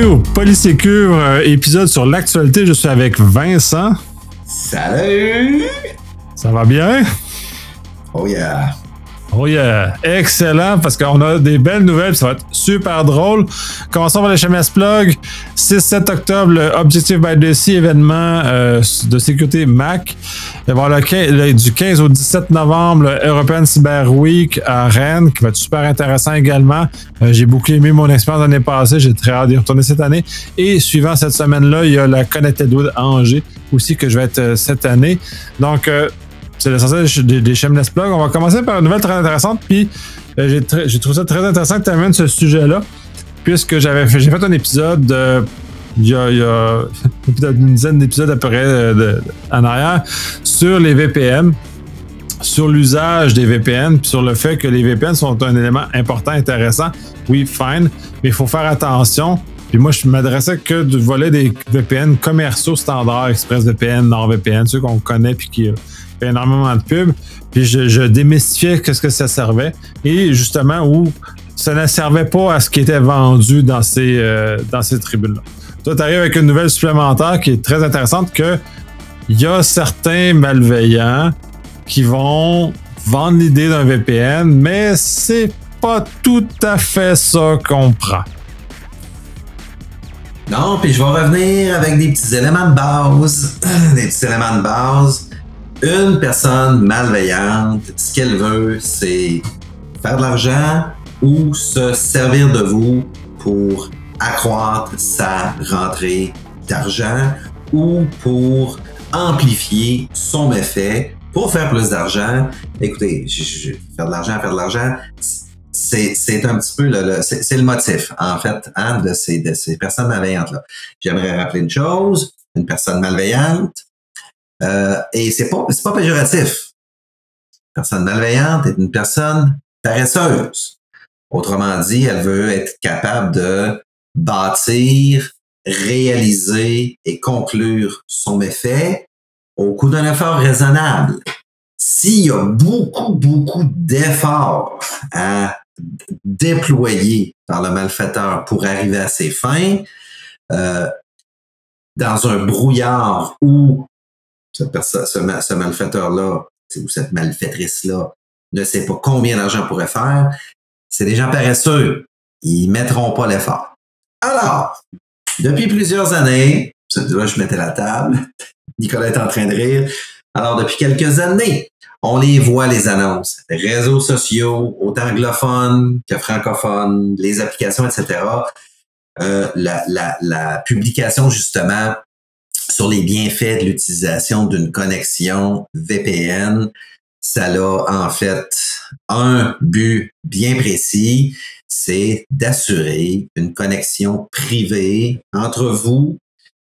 bienvenue au Polysécure, euh, épisode sur l'actualité. Je suis avec Vincent. Salut! Ça va bien? Oh yeah! Oh yeah! Excellent, parce qu'on a des belles nouvelles, ça va être super drôle. Commençons par les HMS Plug. 6-7 octobre, le Objective by Sea événement euh, de sécurité Mac. Il va y le 15 le- du 15 au 17 novembre, le European Cyber Week à Rennes, qui va être super intéressant également. Euh, J'ai beaucoup aimé mon expérience l'année passée, j'ai très hâte d'y retourner cette année. Et suivant cette semaine-là, il y a la Connected Wood à Angers aussi que je vais être euh, cette année. Donc, c'est l'essentiel des, des Shameless Plug. On va commencer par une nouvelle très intéressante. Puis euh, j'ai tr- j'ai trouvé ça très intéressant que tu amènes ce sujet-là, puisque j'avais j'ai fait un épisode euh, il y a, il y une dizaine d'épisodes à peu près euh, en arrière sur les VPN, sur l'usage des VPN, puis sur le fait que les VPN sont un élément important, intéressant. Oui, fine, mais il faut faire attention. Puis moi, je m'adressais que du volet des VPN commerciaux standards, ExpressVPN, NordVPN, ceux qu'on connaît puis qui fait énormément de pubs. Puis je, démystifiais qu'est-ce que ça servait. Et justement, où ça ne servait pas à ce qui était vendu dans ces, euh, ces tribunes-là. Toi, tu arrives avec une nouvelle supplémentaire qui est très intéressante que il y a certains malveillants qui vont vendre l'idée d'un VPN, mais c'est pas tout à fait ça qu'on prend. Non, puis je vais revenir avec des petits éléments de base. Des petits éléments de base. Une personne malveillante, ce qu'elle veut, c'est faire de l'argent ou se servir de vous pour accroître sa rentrée d'argent ou pour amplifier son effet pour faire plus d'argent. Écoutez, je- faire de l'argent, faire de l'argent, c'est, un petit peu le, c'est, le motif, en fait, hein, de ces, personnes malveillantes-là. J'aimerais rappeler une chose, une personne malveillante, euh, et c'est pas, pas péjoratif. Une personne malveillante est une personne paresseuse. Autrement dit, elle veut être capable de bâtir, réaliser et conclure son effet au coût d'un effort raisonnable. S'il y a beaucoup, beaucoup d'efforts à déployer par le malfaiteur pour arriver à ses fins, euh, dans un brouillard où ce, ma- ce malfaiteur-là ou cette malfaitrice-là ne sait pas combien d'argent pourrait faire, c'est des gens paresseux. Ils mettront pas l'effort. Alors, depuis plusieurs années, là je mettais la table, Nicolas est en train de rire. Alors, depuis quelques années, on les voit, les annonces. Réseaux sociaux, autant anglophones que francophones, les applications, etc. Euh, la, la, la publication, justement, sur les bienfaits de l'utilisation d'une connexion VPN, ça a en fait un but bien précis, c'est d'assurer une connexion privée entre vous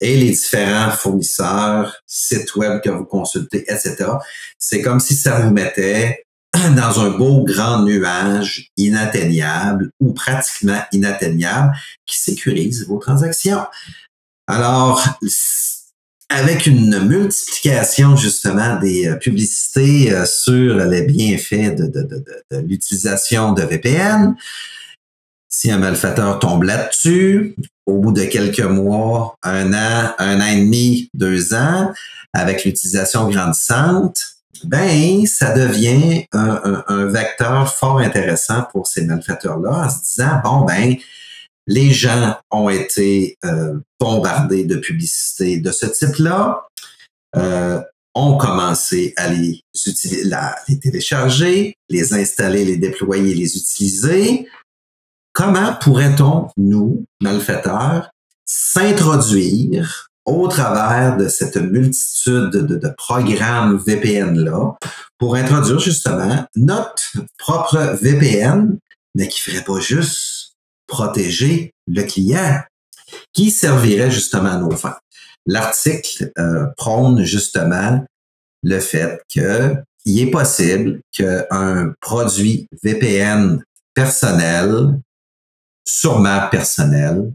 et les différents fournisseurs, sites web que vous consultez, etc. C'est comme si ça vous mettait dans un beau grand nuage inatteignable ou pratiquement inatteignable qui sécurise vos transactions. Alors, avec une multiplication justement des euh, publicités euh, sur les bienfaits de, l'utilisation de VPN, si un malfaiteur tombe là-dessus, au bout de quelques mois, un an, un an et demi, deux ans, avec l'utilisation grandissante, ben, ça devient un, un, un, vecteur fort intéressant pour ces malfaiteurs-là en se disant, bon, ben, les gens ont été euh, bombardés de publicités de ce type-là, euh, ont commencé à les, la, les télécharger, les installer, les déployer, les utiliser. Comment pourrait-on, nous, malfaiteurs, s'introduire au travers de cette multitude de, programmes VPN-là pour introduire justement notre propre VPN, mais qui ferait pas juste protéger le client, qui servirait justement à nos fins? L'article euh, prône justement le fait qu'il est possible qu'un produit VPN personnel, sûrement personnel,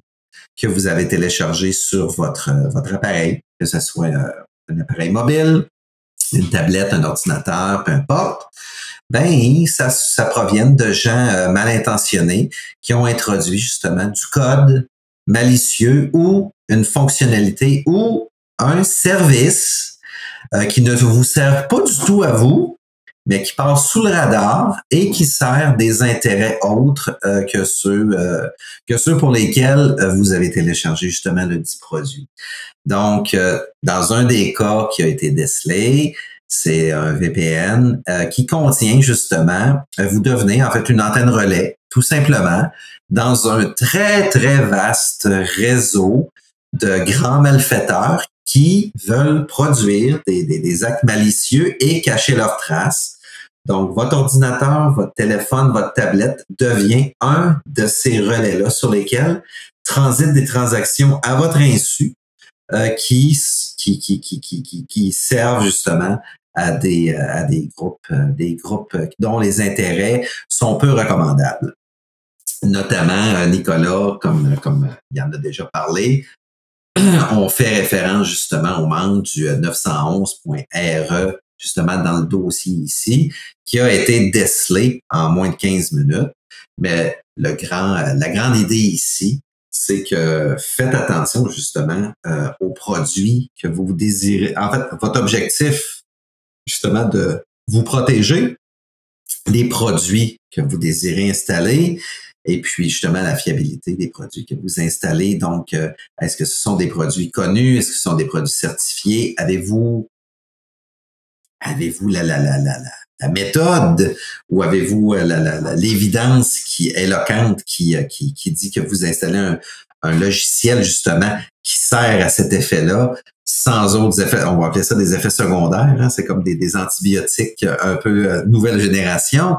que vous avez téléchargé sur votre, votre appareil, que ce soit euh, un appareil mobile, une tablette, un ordinateur, peu importe, ben ça, provient de gens euh, mal intentionnés qui ont introduit justement du code malicieux ou une fonctionnalité ou un service euh, qui ne vous sert pas du tout à vous, mais qui passe sous le radar et qui sert des intérêts autres euh, que ceux euh, que ceux pour lesquels vous avez téléchargé justement le dit produit. Donc, dans un des cas qui a été décelé, c'est un VPN qui contient justement, vous devenez en fait une antenne relais, tout simplement, dans un très, très vaste réseau de grands malfaiteurs qui veulent produire des, des, actes malicieux et cacher leurs traces. Donc, votre ordinateur, votre téléphone, votre tablette devient un de ces relais-là sur lesquels transitent des transactions à votre insu euh, qui, qui, qui, qui, qui, servent justement à des, à des groupes, euh, des groupes dont les intérêts sont peu recommandables. Notamment euh, Nicolas, comme, comme il en a déjà parlé, on fait référence justement au membre du 911.re, euh, justement dans le dossier ici, qui a été décelé en moins de 15 minutes. Mais le grand, euh, la grande idée ici, c'est que faites attention justement aux produits que vous désirez. En fait, votre objectif, justement, de vous protéger les produits que vous désirez installer, et puis justement la fiabilité des produits que vous installez. Donc, euh, est-ce que ce sont des produits connus? Est-ce que ce sont des produits certifiés? Avez-vous avez-vous la, la, la, la, la méthode ou avez-vous euh, l'évidence qui est éloquente qui, euh, qui, qui dit que vous installez un, un logiciel justement qui sert à cet effet-là sans autres effets, on va appeler ça des effets secondaires, hein? c'est comme des, des, antibiotiques un peu nouvelle génération.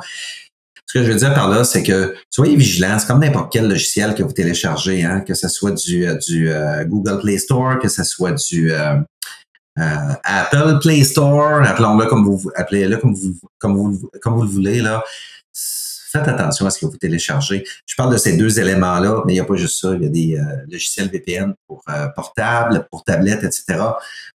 Ce que je veux dire par là, c'est que soyez vigilants. C'est comme n'importe quel logiciel que vous téléchargez, hein, que ce soit du, euh, du euh, Google Play Store, que ce soit du euh, Apple Play Store, appelons-le comme vous appelez-le comme vous, comme vous, comme vous le voulez là. Faites attention à ce que vous téléchargez. Je parle de ces deux éléments-là, mais il n'y a pas juste ça. Il y a des logiciels VPN pour portable, pour tablette, etc.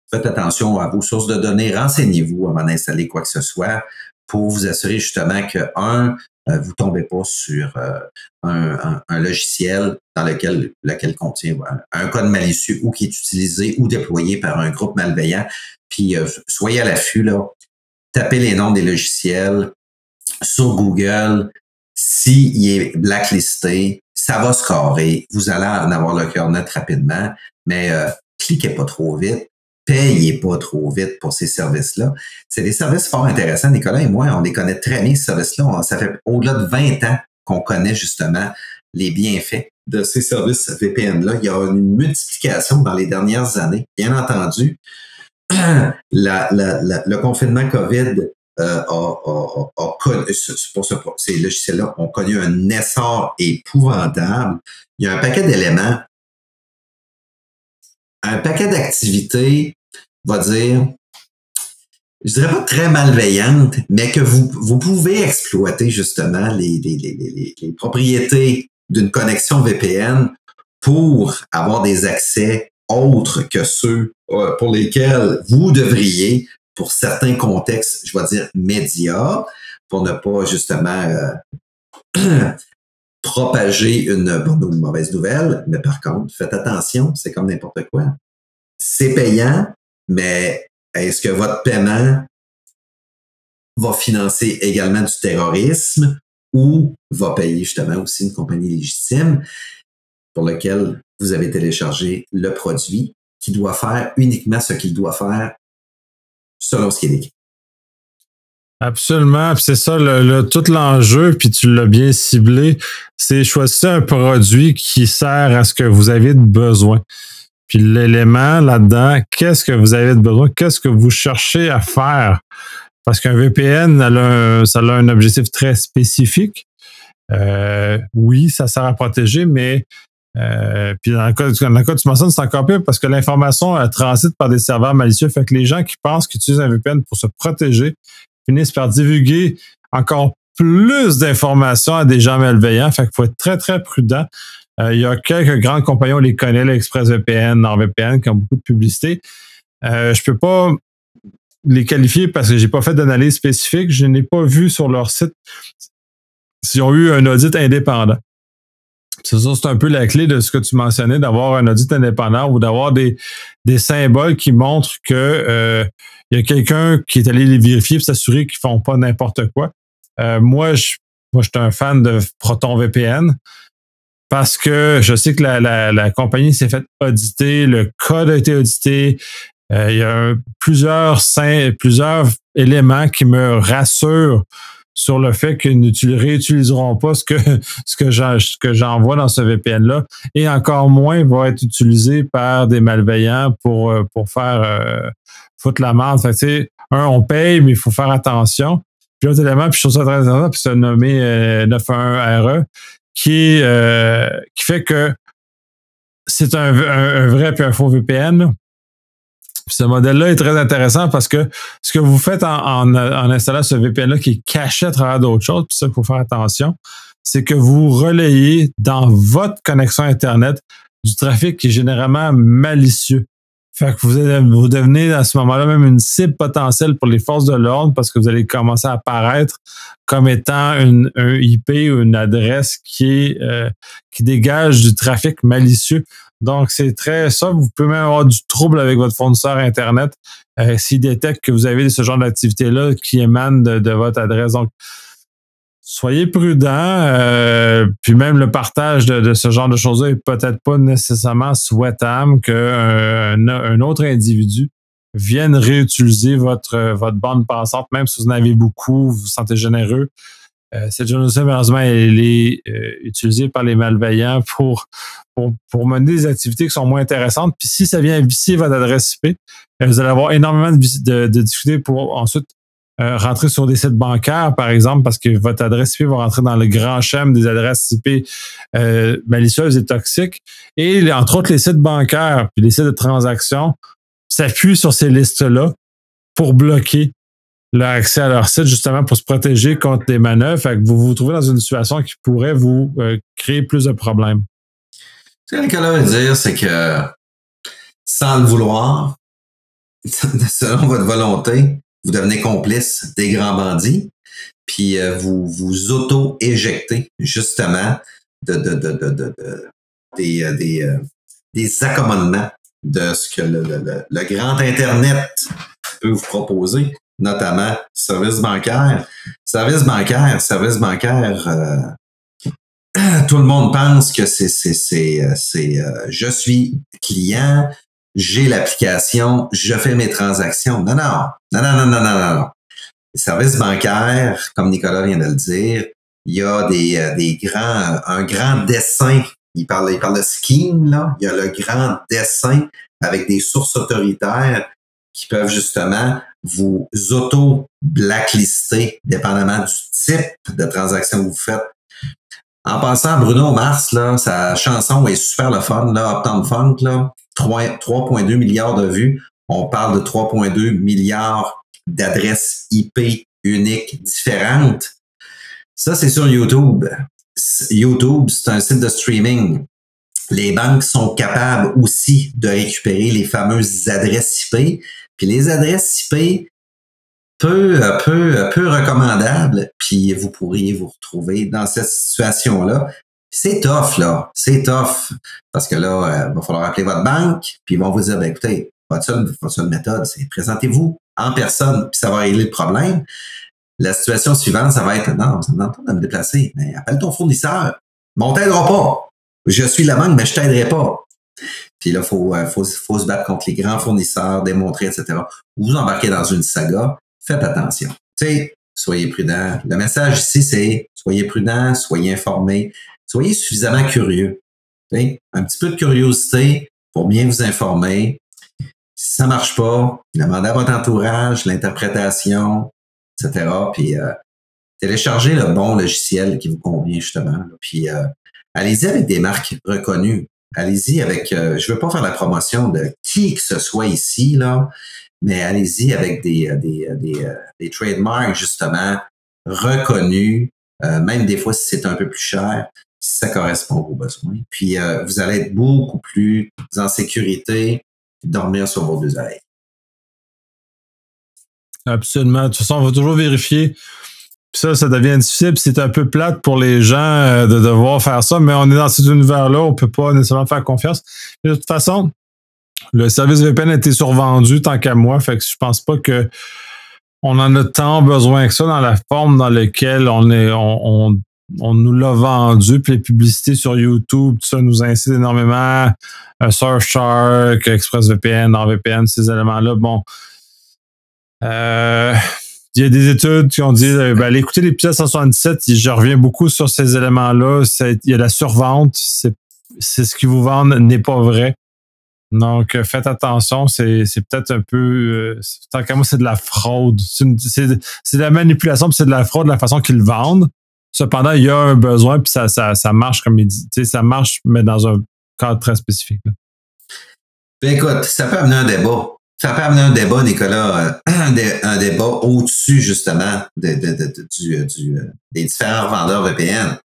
Faites attention à vos sources de données. Renseignez-vous avant d'installer quoi que ce soit pour vous assurer justement que, un, euh, vous tombez pas sur euh, un, logiciel dans lequel, lequel contient un code malicieux ou qui est utilisé ou déployé par un groupe malveillant. Puis euh, soyez à l'affût, là. Tapez les noms des logiciels sur Google. S'il est blacklisté, ça va scorer. Vous allez en avoir le cœur net rapidement, mais cliquez pas trop vite payez pas trop vite pour ces services-là. C'est des services fort intéressants. Nicolas et moi, on les connaît très bien, ces services-là. Ça fait au-delà de 20 ans qu'on connaît justement les bienfaits de ces services VPN-là. Il y a une multiplication dans les dernières années. Bien entendu, le confinement COVID euh, a, pour ces logiciels-là ont connu un essor épouvantable. Il y a un paquet d'éléments un paquet d'activités va dire, je dirais pas très malveillante, mais que vous, vous pouvez exploiter justement les, propriétés d'une connexion VPN pour avoir des accès autres que ceux euh, pour lesquels vous devriez, pour certains contextes, je vais dire médias, pour ne pas justement euh, propager une bonne ou une mauvaise nouvelle. Mais par contre, faites attention, c'est comme n'importe quoi. C'est payant, mais est-ce que votre paiement va financer également du terrorisme ou va payer justement aussi une compagnie légitime pour laquelle vous avez téléchargé le produit qui doit faire uniquement ce qu'il doit faire selon ce qui est. Absolument, c'est ça le, tout l'enjeu, puis tu l'as bien ciblé, c'est choisir un produit qui sert à ce que vous avez besoin. Puis l'élément là-dedans, qu'est-ce que vous avez besoin? Qu'est-ce que vous cherchez à faire? Parce qu'un VPN, ça a un objectif très spécifique. Euh, oui, ça sert à protéger, mais euh, puis dans le, cas, dans le cas tu mentionnes, c'est encore pire parce que l'information transite par des serveurs malicieux. Fait que les gens qui pensent qu'ils utilisent un VPN pour se protéger finissent par divulguer encore plus d'informations à des gens malveillants. Fait qu'il faut être très, très prudent. Euh, il y a quelques grands compagnies, on les connaît, l'ExpressVPN, NordVPN, qui ont beaucoup de publicité. Euh, je peux pas les qualifier parce que j'ai pas fait d'analyse spécifique. Je n'ai pas vu sur leur site s'ils ont eu un audit indépendant. C'est ça, c'est un peu la clé de ce que tu mentionnais, d'avoir un audit indépendant ou d'avoir des, des symboles qui montrent que euh, il y a quelqu'un qui est allé les vérifier pour s'assurer qu'ils font pas n'importe quoi. Euh, moi, je, moi, je suis un fan de Proton VPN parce que je sais que la, la, la compagnie s'est faite auditer, le code a été audité. Euh, il y a plusieurs, plusieurs éléments qui me rassurent sur le fait qu'ils ne réutiliseront pas ce que ce que j'envoie dans ce VPN là et encore moins va être utilisé par des malveillants pour euh, pour faire euh, foutre la merde. Fait un on paye mais il faut faire attention. Puis l'autre élément, puis je trouve ça très intéressant, puis c'est nommé 91RE qui euh, qui fait que c'est un, un, vrai puis un faux VPN ce modèle-là est très intéressant parce que ce que vous faites en, installant ce VPN-là qui est caché à travers d'autres choses, puis ça, il faut faire attention, c'est que vous relayez dans votre connexion Internet du trafic qui est généralement malicieux. Fait que vous, vous devenez à ce moment-là même une cible potentielle pour les forces de l'ordre parce que vous allez commencer à apparaître comme étant une, un IP ou une adresse qui est euh, qui dégage du trafic malicieux. Donc, c'est très ça. Vous pouvez même avoir du trouble avec votre fournisseur Internet euh, s'il détecte que vous avez ce genre d'activité-là qui émane de, votre adresse. Donc, soyez prudent. Euh, puis même le partage de, ce genre de choses-là est peut-être pas nécessairement souhaitable qu'un un autre individu vienne réutiliser votre, votre bande passante, même si vous en avez beaucoup, vous vous sentez généreux. Euh, cette journée malheureusement, elle est euh, utilisée par les malveillants pour, pour, mener des activités qui sont moins intéressantes. Puis si ça vient vicier votre adresse IP, euh, vous allez avoir énormément de, de, difficultés pour ensuite rentrer sur des sites bancaires, par exemple, parce que votre adresse IP va rentrer dans le grand schéma des adresses IP malicieuses et toxiques. Et entre autres, les sites bancaires puis les sites de transactions s'appuient sur ces listes-là pour bloquer leur accès à leur site justement pour se protéger contre des manœuvres. Fait que vous vous trouvez dans une situation qui pourrait vous euh, créer plus de problèmes. Ce que Nicolas veut dire, c'est que sans le vouloir, selon votre volonté, vous devenez complice des grands bandits, puis euh, vous vous auto-éjectez justement de, de, de, de des, euh, des, des accommodements de ce que le, le, le grand Internet peut vous proposer notamment service bancaire. Service bancaire, service bancaire, euh, tout le monde pense que c'est c'est c'est euh, c'est euh, je suis client, j'ai l'application, je fais mes transactions. Non non non non non non non non. Les services bancaires, comme Nicolas vient de le dire, il y a des des grands un grand dessin. Il parle il parle de scheme là. Il y a le grand dessin avec des sources autoritaires qui peuvent justement vous auto-blacklister dépendamment du type de transaction que vous faites. En passant, Bruno Mars, là, sa chanson est super le fun, là, Uptown Funk, là, 3,2 milliards de vues. On parle de 3,2 milliards d'adresses IP uniques différentes. Ça, c'est sur YouTube. YouTube, c'est un site de streaming. Les banques sont capables aussi de récupérer les fameuses adresses IP puis les adresses IP, peu, peu, peu recommandables, puis vous pourriez vous retrouver dans cette situation-là. C'est tough, là. C'est tough. Parce que là, il euh, va falloir appeler votre banque, puis ils vont vous dire, ben, écoutez, votre seule, méthode, c'est présentez-vous en personne, puis ça va régler le problème. La situation suivante, ça va être, non, ça me pas de me déplacer, mais appelle ton fournisseur. Mais on t'aidera pas. Je suis la banque, mais je t'aiderai pas. Puis là, il faut, euh, faut, faut, se battre contre les grands fournisseurs, démontrer, etc. Vous embarquez dans une saga, faites attention. Tu sais, soyez prudent. Le message ici, c'est soyez prudent, soyez informés, soyez suffisamment curieux. Un petit peu de curiosité pour bien vous informer. Si ça marche pas, demandez à votre entourage, l'interprétation, etc. Puis euh, téléchargez le bon logiciel qui vous convient justement. Puis euh, allez-y avec des marques reconnues allez-y avec, euh, je veux pas faire la promotion de qui que ce soit ici, là, mais allez-y avec des, euh, des, euh, des, des, trademarks, justement, reconnus, même des fois si c'est un peu plus cher, si ça correspond vos besoins. Puis, vous allez être beaucoup plus en sécurité, dormir sur vos deux oreilles. Absolument. De toute façon, on va toujours vérifier ça, ça devient difficile. C'est un peu plate pour les gens euh, de devoir faire ça, mais on est dans cet univers-là, on peut pas nécessairement faire confiance. De toute façon, le service VPN a été survendu tant qu'à moi, fait que je pense pas que on en a tant besoin que ça dans la forme dans laquelle on est, nous l'a vendu, puis les publicités sur YouTube, tout ça nous incite énormément. Euh, Surfshark, ExpressVPN, NordVPN, ces éléments-là. Bon. Euh, il y a des études qui ont dit, euh, ben, allez écouter l'épisode 177, je reviens beaucoup sur ces éléments-là. Il y a la survente, c'est ce qui vous vendent n'est pas vrai. Donc, euh, faites attention, c'est, peut-être un peu, tant qu'à moi, c'est de la fraude. C'est, de la manipulation, c'est de la fraude, la façon qu'ils vendent. Cependant, il y a un besoin, puis ça, ça, ça marche comme il dit. Ça marche, mais dans un cadre très spécifique. Ben, écoute, ça peut amener un débat. Ça peut amener un débat, Nicolas, euh, un, débat au-dessus, justement, de, du, du, des différents vendeurs VPN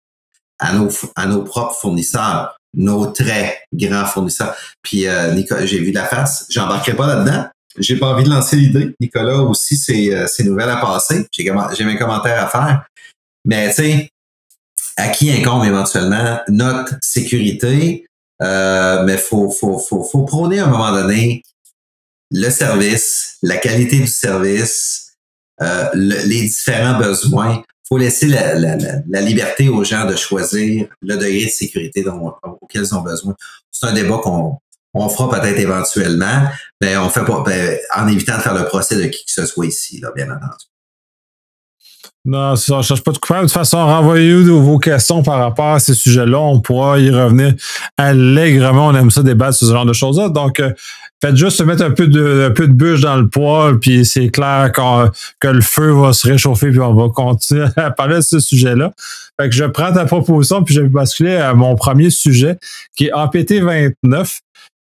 à nos, à nos propres fournisseurs nos très grands fournisseurs. Puis euh, Nicolas, j'ai vu la face, j'embarquerai pas là-dedans. J'ai pas envie de lancer l'idée. Nicolas aussi, c'est euh, nouvelles à passer. J'ai mes commentaires à faire. Mais tu sais, à qui incombe éventuellement notre sécurité, euh, mais faut, faut, faut, faut prôner à un moment donné le service, la qualité du service, euh, les différents besoins faut laisser la, la, la, liberté aux gens de choisir le degré de sécurité dont, auquel ils ont besoin. C'est un débat qu'on on fera peut-être éventuellement, mais on fait pas ben, en évitant de faire le procès de qui que ce soit ici, là, bien entendu. Non, ça, ne cherche pas de coupable. De toute façon, renvoyez-nous vos questions par rapport à ces sujets-là. On pourra y revenir allègrement. On aime ça débattre sur ce genre de choses-là. Donc, euh, Faites juste mettre un peu de, un peu de bûche dans le poêle, puis c'est clair que le feu va se réchauffer, puis on va continuer à parler de ce sujet-là. Fait que je prends ta proposition, puis je vais basculer à mon premier sujet, qui est APT 29,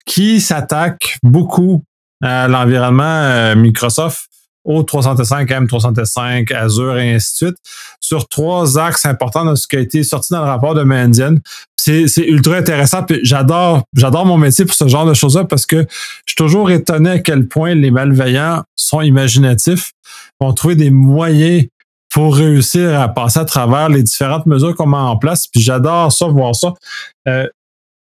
qui s'attaque beaucoup à l'environnement euh, Microsoft au 365, M365, Azure et ainsi de suite, sur trois axes importants de ce qui a été sorti dans le rapport de Mandian. C'est, ultra intéressant. Puis j'adore, j'adore mon métier pour ce genre de choses-là parce que je suis toujours étonné à quel point les malveillants sont imaginatifs, vont trouver des moyens pour réussir à passer à travers les différentes mesures qu'on met en place. Puis j'adore ça, voir ça. Euh,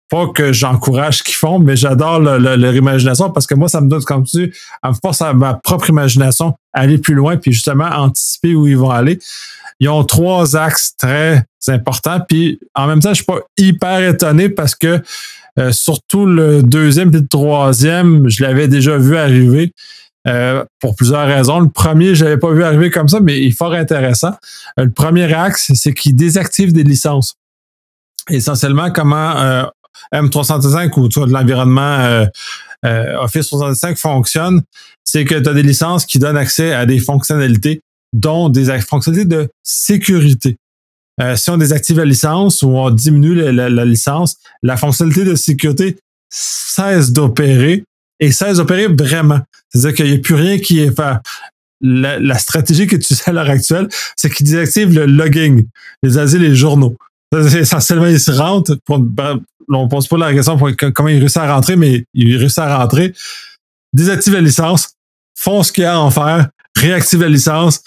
pas que j'encourage ce qu'ils font, mais j'adore leur imagination parce que moi, ça me donne, comme tu à me force à ma propre imagination à aller plus loin puis justement anticiper où ils vont aller. Ils ont trois axes très importants. Puis en même temps, je suis pas hyper étonné parce que euh, surtout le deuxième et le troisième, je l'avais déjà vu arriver. Euh, pour plusieurs raisons. Le premier, je l'avais pas vu arriver comme ça, mais il est fort intéressant. Euh, le premier axe, c'est qu'il désactive des licences essentiellement comment M365 ou de l'environnement euh, euh, Office 365 fonctionne, c'est que tu as des licences qui donnent accès à des fonctionnalités, dont des fonctionnalités de sécurité. Euh, si on désactive la licence ou on diminue la, licence, la fonctionnalité de sécurité cesse d'opérer et cesse d'opérer vraiment. C'est-à-dire qu'il n'y a plus rien qui est fait. La, stratégie que tu sais à l'heure actuelle, c'est qu'ils désactivent le logging, les asiles et les journaux. Essentiellement, ils se rentrent pour, ben, on pose pas la question pour comment il réussit à rentrer, mais il réussit à rentrer, désactive la licence, font ce qu'il y a à en faire, réactive la licence.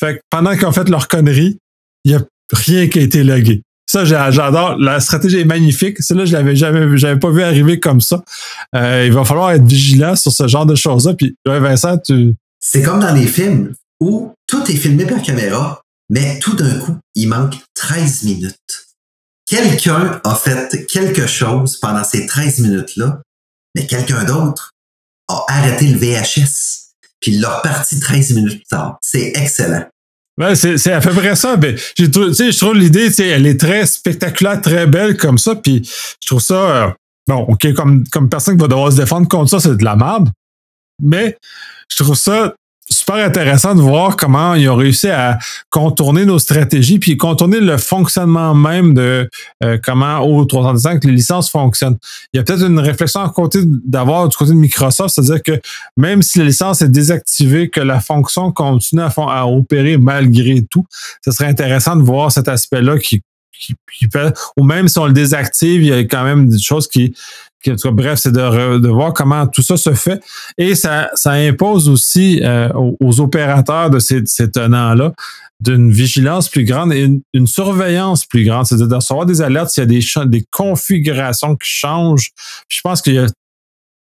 Fait que pendant qu'ils ont fait leur connerie, il n'y a rien qui a été logué. Ça, j'adore. La stratégie est magnifique. Celle-là, je l'avais jamais, j'avais pas vu arriver comme ça. Euh, il va falloir être vigilant sur ce genre de choses-là. Puis, Vincent, tu. C'est comme dans les films où tout est filmé par caméra, mais tout d'un coup, il manque 13 minutes quelqu'un a fait quelque chose pendant ces 13 minutes-là, mais quelqu'un d'autre a arrêté le VHS, puis l'a reparti 13 minutes plus tard. C'est excellent. Ouais, c'est, à peu près ça. Mais j'ai je trouve l'idée, elle est très spectaculaire, très belle comme ça. Puis je trouve ça, euh, bon, ok, comme, comme personne qui va devoir se défendre contre ça, c'est de la merde. Mais je trouve ça super intéressant de voir comment ils ont réussi à contourner nos stratégies puis contourner le fonctionnement même de euh, comment au 365 les licences fonctionnent. Il y a peut-être une réflexion à côté d'avoir du côté de Microsoft, c'est-à-dire que même si la licence est désactivée, que la fonction continue à, à opérer malgré tout, ce serait intéressant de voir cet aspect-là qui, qui, qui ou même si on le désactive, il y a quand même des choses qui bref, c'est de, de, voir comment tout ça se fait. Et ça, ça impose aussi euh, aux, opérateurs de ces, ces tenants-là d'une vigilance plus grande et une, surveillance plus grande. C'est-à-dire de recevoir des alertes s'il y a des, des configurations qui changent. je pense qu'il y a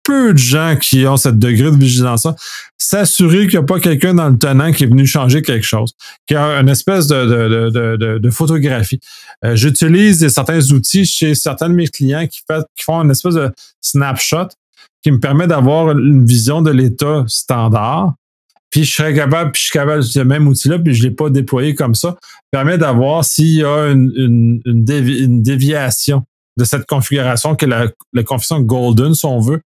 peu de gens qui ont cette degré de vigilance-là, s'assurer qu'il n'y a pas quelqu'un dans le tenant qui est venu changer quelque chose, qui a une espèce de, photographie. Euh, j'utilise certains outils chez certains de mes clients qui, font une espèce de snapshot qui me permet d'avoir une vision de l'état standard. Puis je serais capable, puis je suis capable, ce même outil-là, puis je ne l'ai pas déployé comme ça, permet d'avoir s'il y a une déviation de cette configuration que la, la configuration golden, si on veut.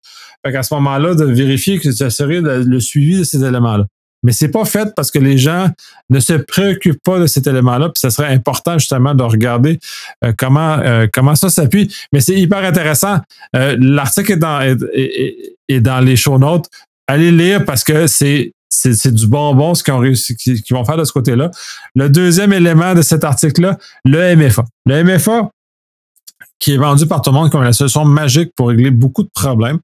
Fait qu'à ce moment-là, de vérifier que ça serait le suivi de ces éléments-là. Mais c'est pas fait parce que les gens ne se préoccupent pas de cet élément-là, puis ça serait important justement de regarder euh, comment euh, comment ça s'appuie. Mais c'est hyper intéressant. Euh, l'article est dans est, dans les show notes. Allez lire parce que c'est c'est du bonbon ce qu'ils réussi, vont faire de ce côté-là. Le deuxième élément de cet article-là, le MFA. Le MFA, qui est vendu par tout le monde comme la solution magique pour régler beaucoup de problèmes.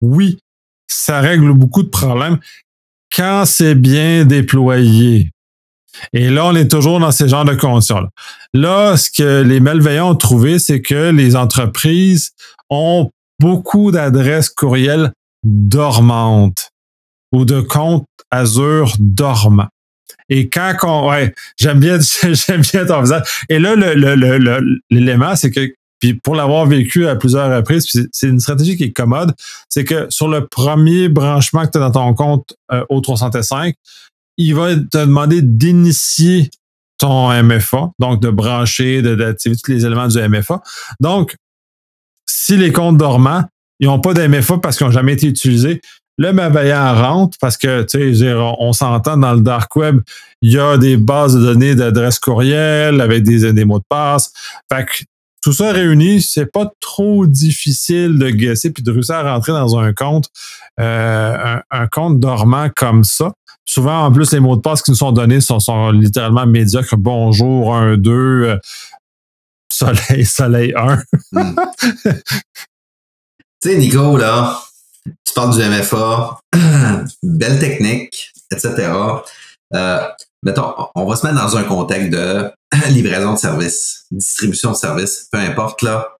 Oui, ça règle beaucoup de problèmes quand c'est bien déployé. Et là, on est toujours dans ces genres de conditions-là. Là, ce que les malveillants ont trouvé, c'est que les entreprises ont beaucoup d'adresses courriels dormantes ou de comptes Azure dormants. Et quand on, ouais, j'aime bien, j'aime bien ton visage. Et là, l'élément, c'est que puis pour l'avoir vécu à plusieurs reprises, c'est une stratégie qui est commode, c'est que sur le premier branchement que tu as dans ton compte euh, au 305, il va te demander d'initier ton MFA, donc de brancher, d'activer tous les éléments du MFA. Donc, si les comptes dormants, ils n'ont pas d'MFA parce qu'ils n'ont jamais été utilisés, le malveillant rentre parce que, tu sais, on, s'entend dans le dark web, il y a des bases de données d'adresse courriel avec des, des mots de passe. Fait que tout ça réuni, c'est pas trop difficile de guesser puis de réussir à rentrer dans un compte, euh, un, compte dormant comme ça. Souvent, en plus, les mots de passe qui nous sont donnés sont, sont littéralement médiocres. Bonjour, 1, 2, euh, soleil, soleil 1. Hmm. tu sais, Nico, là, tu parles du MFA, belle technique, etc. Euh, mettons, on va se mettre dans un contexte de livraison de service, distribution de service, peu importe là.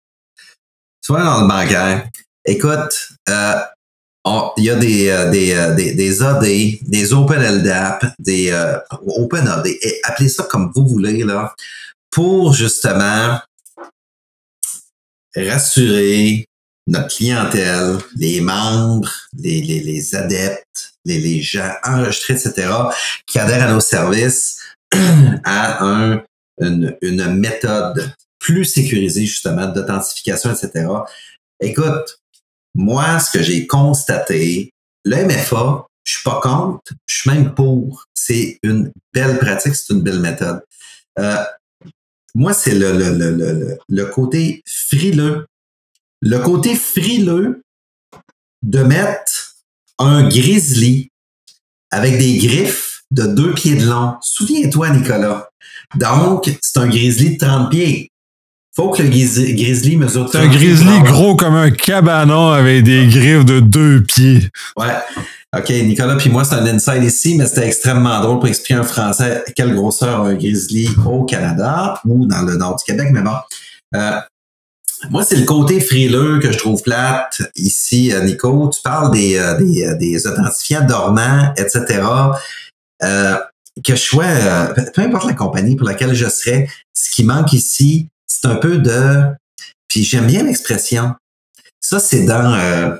Soit dans le bancaire. Écoute, euh, il y a des, euh, des, euh, des, des AD, des OpenLDAP, des euh, OpenAD, appelez ça comme vous voulez, là, pour justement rassurer notre clientèle, les membres, les, les, les adeptes, les, les gens enregistrés, etc., qui adhèrent à nos services à un une, méthode plus sécurisée justement d'authentification, etc. Écoute, moi, ce que j'ai constaté, le MFA, je suis pas contre, je suis même pour. C'est une belle pratique, c'est une belle méthode. Euh, moi, c'est le, le, le, le, côté frileux. Le côté frileux de mettre un grizzly avec des griffes de deux pieds de long. Souviens-toi, Nicolas, donc, c'est un grizzly de 30 pieds. Faut que le grizzly mesure 30 C'est un grizzly gros comme un cabanon avec des griffes de deux pieds. Ouais. OK, Nicolas puis moi, c'est un inside ici, mais c'était extrêmement drôle pour expliquer en français quelle grosseur un grizzly au Canada ou dans le nord du Québec, mais bon. Euh, moi, c'est le côté frileux que je trouve plate ici, euh, Nico. Tu parles des, euh, des, des authentifiants dormants, etc. Euh, que je sois, euh, peu importe la compagnie pour laquelle je serais, ce qui manque ici, c'est un peu de... Puis j'aime bien l'expression. Ça, c'est dans... Euh,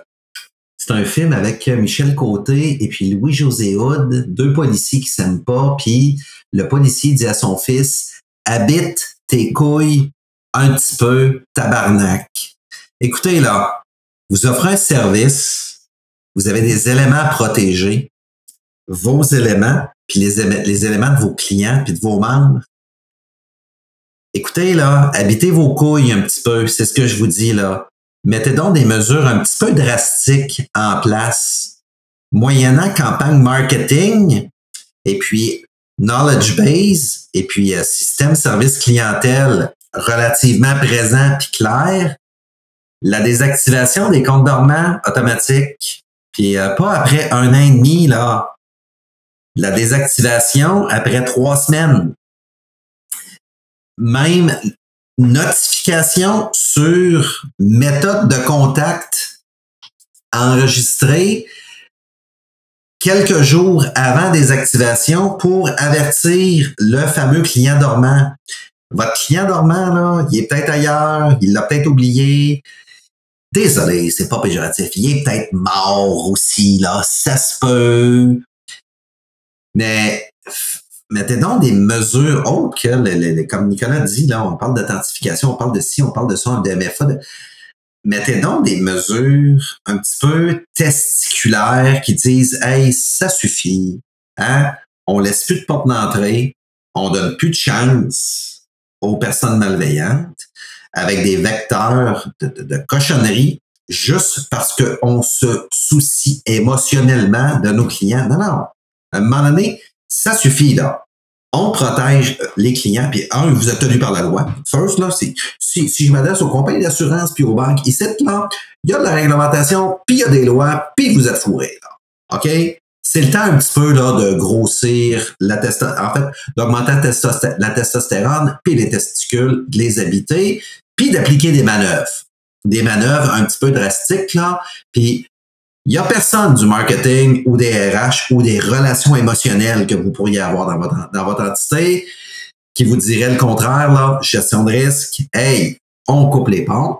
c'est un film avec Michel Côté et puis Louis-José Hood, deux policiers qui s'aiment pas, puis le policier dit à son fils « Habite tes couilles un petit peu, tabarnak. » Écoutez, là, vous offrez un service, vous avez des éléments à protéger, vos éléments, puis les, éléments de vos clients, puis de vos membres. Écoutez, là, habitez vos couilles un petit peu, c'est ce que je vous dis, là. Mettez donc des mesures un petit peu drastiques en place, moyennant campagne marketing, et puis knowledge base, et puis euh, système service clientèle relativement présent puis clair. la désactivation des comptes dormants automatiques, puis euh, pas après un an et demi, là. La désactivation après trois semaines. Même notification sur méthode de contact enregistrée quelques jours avant des activations pour avertir le fameux client dormant. Votre client dormant, là, il est peut-être ailleurs, il l'a peut-être oublié. Désolé, c'est pas péjoratif. Il est peut-être mort aussi, là. Ça se peut. Mais mettez donc des mesures autres que, comme Nicolas dit, là, on parle d'authentification, on parle de ci, on parle de ça, de MFA. mettez donc des mesures un petit peu testiculaires qui disent Hey, ça suffit. Hein? On laisse plus de porte d'entrée, on donne plus de chance aux personnes malveillantes avec des vecteurs de, de, cochonnerie juste parce qu'on se soucie émotionnellement de nos clients. Non, non. À un moment donné, ça suffit, là. On protège euh, les clients, puis un, vous êtes tenu par la loi. First, là, c'est, si, si je m'adresse aux compagnies d'assurance puis aux banques, ici, là, il y a de la réglementation, puis il y a des lois, puis vous êtes fourrés, là. OK? C'est le temps un petit peu là, de grossir la en fait, d'augmenter la, testostérone, puis les testicules, de les habiter, puis d'appliquer des manœuvres. Des manœuvres un petit peu drastiques, là, puis il n'y a personne du marketing ou des RH ou des relations émotionnelles que vous pourriez avoir dans votre, dans votre entité qui vous dirait le contraire, là, gestion de risque, hey, on coupe les ponts.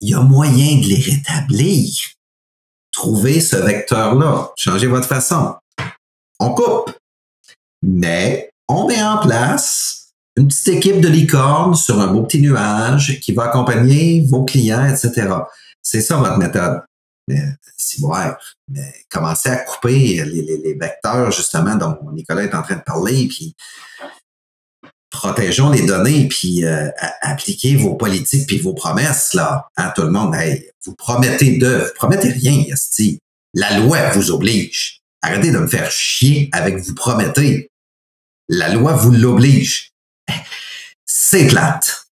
Il y a moyen de les rétablir. Trouvez ce vecteur-là. Changez votre façon. On coupe. Mais on met en place une petite équipe de licornes sur un beau petit nuage qui va accompagner vos clients, etc. C'est ça votre méthode mais mais commencer à couper les, vecteurs, justement, dont Nicolas est en train de parler, puis protégeons les données, puis euh, appliquez vos politiques puis vos promesses, là. à tout le monde, vous promettez de, vous promettez rien, Yasti. La loi vous oblige. Arrêtez de me faire chier avec vous promettez. La loi vous l'oblige. C'est plate.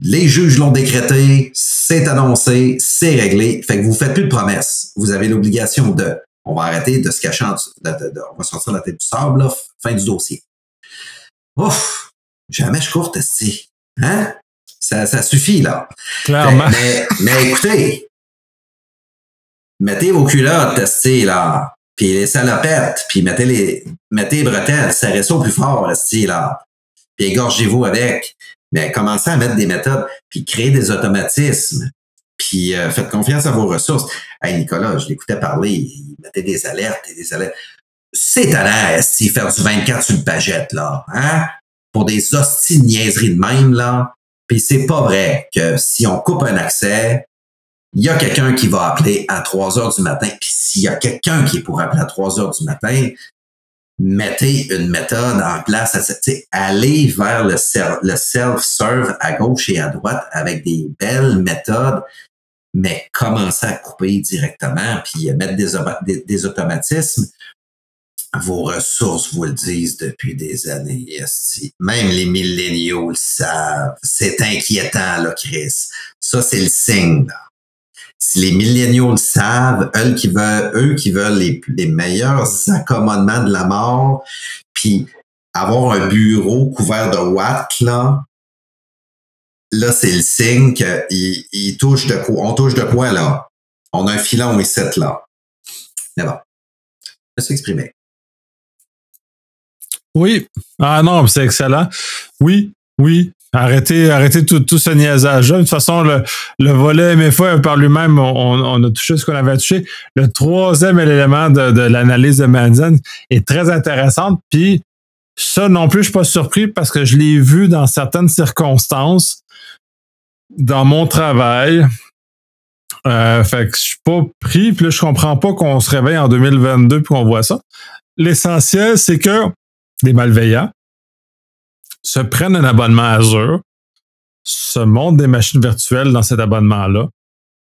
Les juges l'ont décrété, c'est annoncé, c'est réglé. Fait que vous faites plus de promesses. Vous avez l'obligation de. On va arrêter de se cacher en on va sortir la tête du sable, fin du dossier. Ouf! Jamais je cours tester. Hein? Ça, ça suffit, là. Clairement. Mais, mais, écoutez, mettez vos culottes testées, là. Puis les salopettes, puis mettez les, mettez les bretelles, serrez ça au plus fort, testées, là. Puis égorgez-vous avec mais commencez à mettre des méthodes, puis créer des automatismes, puis euh, faites confiance à vos ressources. Hey Nicolas, je l'écoutais parler, il mettait des alertes et des alertes. C'est à s'il faire du 24 sur le pagette, là, hein? Pour des hosties de niaiseries de même, là. Puis c'est pas vrai que si on coupe un accès, il y a quelqu'un qui va appeler à 3 heures du matin. Puis s'il y a quelqu'un qui est pour appeler à 3 heures du matin, mettez une méthode en place, allez vers le, self-serve à gauche et à droite avec des belles méthodes, mais commencez à couper directement, puis mettre des, automatismes. Vos ressources vous le disent depuis des années. Même les milléniaux le savent. C'est inquiétant, là, Chris. Ça, c'est le signe. Là si les milléniaux le savent, eux qui veulent, eux qui veulent les, les meilleurs accommodements de la mort, puis avoir un bureau couvert de watts, là, là, c'est le signe qu'il il touche de quoi. On touche de quoi, là? On a un filon ici, là. Mais bon. Je vais s'exprimer. Oui. Ah non, c'est excellent. Oui, oui. Arrêtez, arrêtez tout, ce niaisage De toute façon, le, le volet MFA par lui-même, on, a touché ce qu'on avait touché. Le troisième élément de, l'analyse de Manzan est très intéressant. Puis ça non plus, je suis pas surpris parce que je l'ai vu dans certaines circonstances dans mon travail. Euh, fait que je suis pas pris, puis là, je comprends pas qu'on se réveille en 2022 puis qu'on voit ça. L'essentiel, c'est que des malveillants se prennent un abonnement Azure, se montent des machines virtuelles dans cet abonnement-là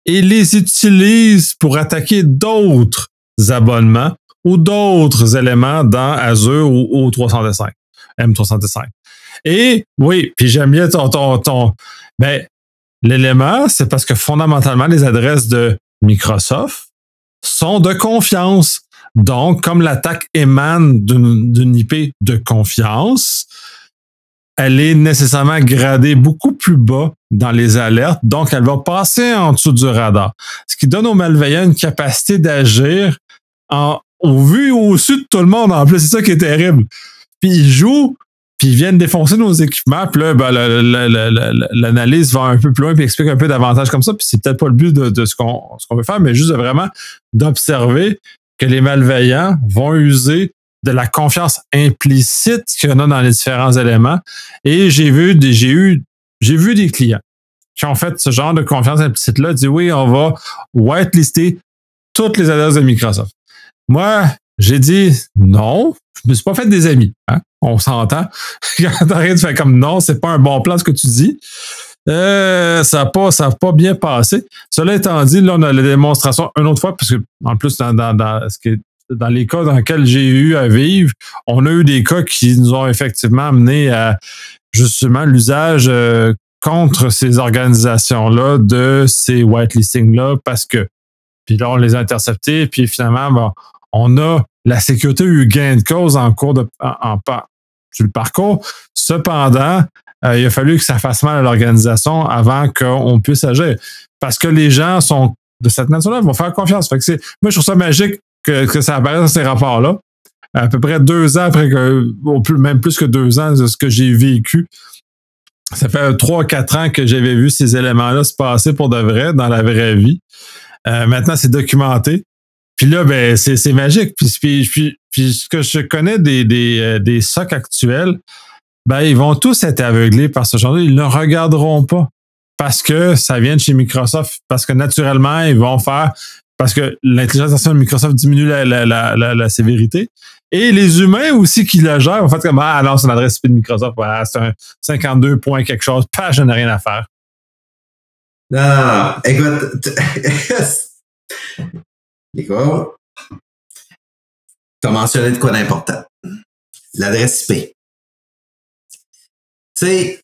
et les utilisent pour attaquer d'autres abonnements ou d'autres éléments dans Azure ou, ou 365, M365. Et oui, puis j'aime bien ton, ton, ton ben, l'élément, c'est parce que fondamentalement, les adresses de Microsoft sont de confiance. Donc, comme l'attaque émane d'une IP de confiance, elle est nécessairement gradée beaucoup plus bas dans les alertes, donc elle va passer en dessous du radar. Ce qui donne aux malveillants une capacité d'agir en, au vu et au su de tout le monde en plus. C'est ça qui est terrible. Puis ils jouent, puis ils viennent défoncer nos équipements, puis là, ben, l'analyse va un peu plus loin, puis explique un peu davantage comme ça. Puis c'est peut-être pas le but de, ce qu'on veut faire, mais juste vraiment d'observer que les malveillants vont user de la confiance implicite qu'il y en a dans les différents éléments. Et j'ai vu, j'ai eu, j'ai vu des clients qui ont fait ce genre de confiance implicite-là, dit oui, on va whitelister toutes les adresses de Microsoft. Moi, j'ai dit non, je me suis pas fait des amis. Hein? On s'entend. Quand t'arrives, tu fais comme non, c'est pas un bon plan ce que tu dis. Euh, ça n'a pas, pas bien passé. Cela étant dit, là, on a la démonstration une autre fois, parce que en plus, dans, dans, dans les cas dans lesquels j'ai eu à vivre, on a eu des cas qui nous ont effectivement amené à justement l'usage euh, contre ces organisations-là de ces whitelistings-là parce que puis là, on les a interceptés, puis finalement, on a la sécurité eu gain de cause en cours de en, sur le parcours. Cependant, euh, il a fallu que ça fasse mal à l'organisation avant qu'on puisse agir. Parce que les gens sont de cette nature-là, vont faire confiance. Fait moi, je trouve ça magique que, que ça apparaisse dans ces rapports-là. À peu près deux ans après que, même plus que deux ans de ce que j'ai vécu. Ça fait trois, quatre ans que j'avais vu ces éléments-là se passer pour de vrai, dans la vraie vie. Euh, maintenant, c'est documenté. Puis là, ben, c'est magique. Puis, puis, puis, ce que je connais des, des, euh, des SOC actuels, ben, ils vont tous être aveuglés par ce genre Ils ne regarderont pas parce que ça vient de chez Microsoft, parce que naturellement, ils vont faire parce que l'intelligence artificielle de Microsoft diminue la, la, la, la, sévérité. Et les humains aussi qui le gèrent, en fait, comme, ah non, c'est une adresse IP de Microsoft, c'est un 52 points quelque chose, pas, je n'ai rien à faire. Non. Écoute, écoute, tu as mentionné de quoi d'important? L'adresse IP. Sais,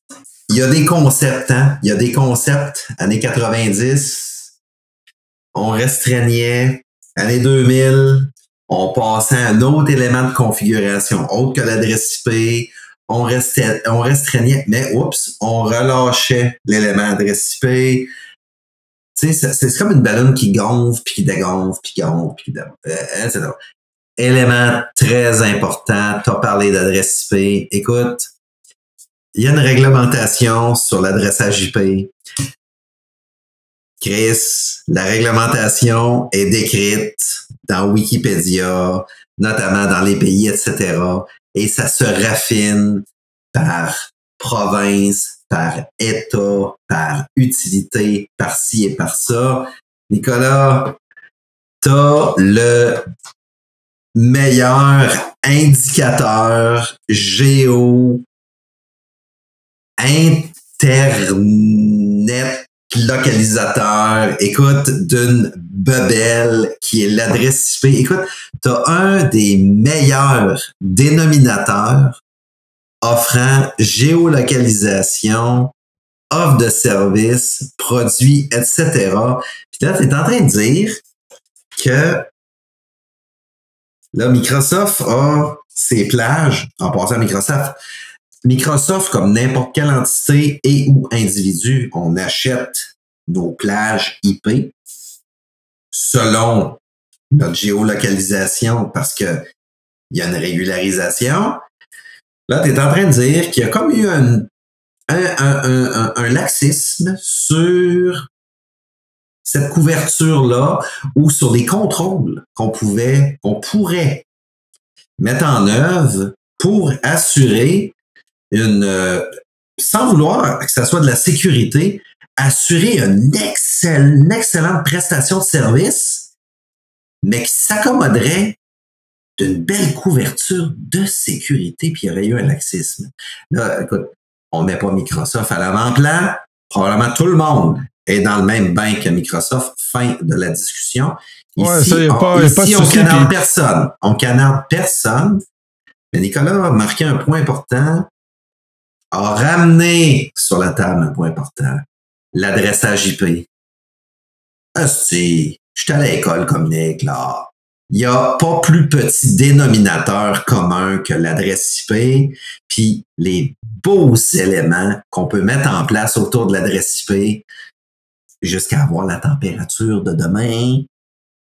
il y a des concepts, hein? Il y a des concepts, années 90, on restreignait. Année 2000, on passait à un autre élément de configuration, autre que l'adresse IP. On, restait, on restreignait, mais oups, on relâchait l'élément adresse IP. Tu sais, c'est comme une ballonne qui gonfle, puis qui dégonfle, puis qui gonfle, puis qui dégonfle. Euh, élément très important, tu as parlé d'adresse IP. Écoute, il y a une réglementation sur l'adressage IP. Chris, la réglementation est décrite dans Wikipédia, notamment dans les pays, etc. Et ça se raffine par province, par État, par utilité, par ci et par ça. Nicolas, t'as le meilleur indicateur géo internet localisateur, écoute, d'une bebelle qui est l'adresse IP. Écoute, tu as un des meilleurs dénominateurs offrant géolocalisation, offre de services, produits, etc. Puis là, tu es en train de dire que là, Microsoft a ses plages, en passant à Microsoft, Microsoft, comme n'importe quelle entité et ou individu, on achète nos plages IP selon notre géolocalisation parce que il y a une régularisation. Là, tu es en train de dire qu'il y a comme eu un, laxisme sur cette couverture-là ou sur les contrôles qu'on pouvait, qu'on pourrait mettre en œuvre pour assurer une, euh, sans vouloir que ça soit de la sécurité, assurer une, excellente prestation de service, mais qui s'accommoderait d'une belle couverture de sécurité, puis il y aurait eu un laxisme. Là, écoute, on met pas Microsoft à l'avant-plan. Probablement tout le monde est dans le même bain que Microsoft. Fin de la discussion. Ici, on, pas, ici on canarde personne. On canarde personne. Mais Nicolas a marqué un point important a ramené sur la table un point important. l'adressage IP. Asti, je suis à l'école comme Nick, là. Il n'y a pas plus petit dénominateur commun que l'adresse IP, puis les beaux éléments qu'on peut mettre en place autour de l'adresse IP jusqu'à avoir la température de demain.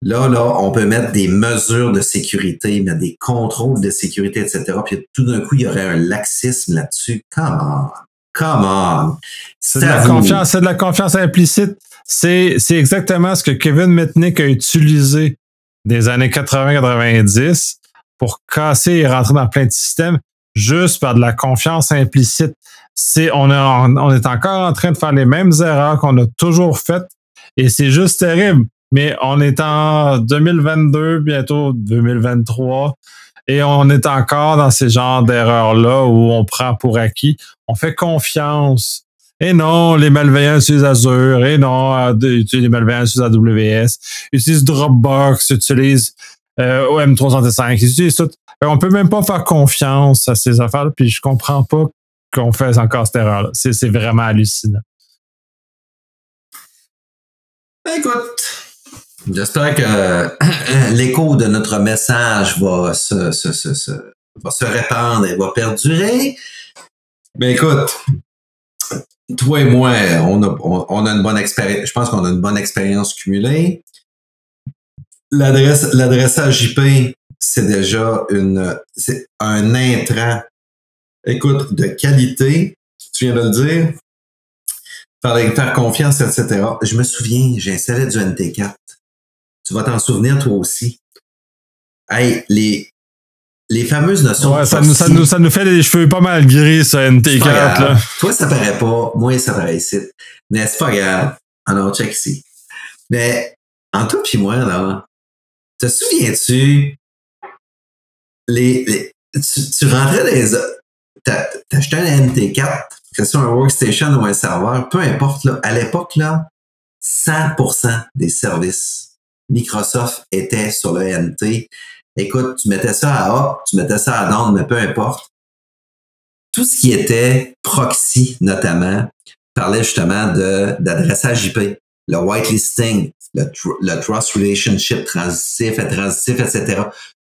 Là, là, on peut mettre des mesures de sécurité, mettre des contrôles de sécurité, etc. Puis tout d'un coup, il y aurait un laxisme là-dessus. Come on. Come on. C'est de la confiance, c'est de la confiance implicite. C'est, c'est exactement ce que Kevin Mitnick a utilisé des années 80-90 pour casser et rentrer dans plein de systèmes juste par de la confiance implicite. C'est, on, est on est encore en train de faire les mêmes erreurs qu'on a toujours faites et c'est juste terrible. Mais on est en 2022, bientôt 2023, et on est encore dans ces genres d'erreurs-là où on prend pour acquis. On fait confiance. Et non, les malveillants utilisent Azure. Et non, les malveillants utilisent AWS. Ils utilisent Dropbox, utilisent euh, OM365. Ils utilisent tout. On peut même pas faire confiance à ces affaires-là. Puis je comprends pas qu'on fasse encore cette erreur-là. C'est vraiment hallucinant. Écoute, J'espère que euh, l'écho de notre message va se, se, se, va se répandre et va perdurer. Mais écoute, toi et moi, on a, on, a une bonne expérience. Je pense qu'on a une bonne expérience cumulée. L'adresse, l'adressage IP, c'est déjà une, c'est un intrant. Écoute, de qualité. Tu viens de le dire. Faire, faire confiance, etc. Je me souviens, j'ai installé du NT4 tu vas t'en souvenir toi aussi. Hey, les, les fameuses notions ouais, ça, nous, ça, nous, ça nous fait des cheveux pas mal gris, ça, NT4. Là. Toi, ça paraît pas. Moi, ça paraît ici. Mais c'est pas grave. Alors, check ici. Mais, en toi puis moi, là, te souviens-tu, les, les, tu, tu rentrais dans les... T'achetais un NT4, que ce soit un workstation ou un serveur, peu importe, là, à l'époque, là, 100% des services Microsoft était sur le NT. Écoute, tu mettais ça à up, tu mettais ça à down, mais peu importe. Tout ce qui était proxy, notamment, parlait justement d'adressage IP, le whitelisting, le, trust relationship transitif, intransitif, etc.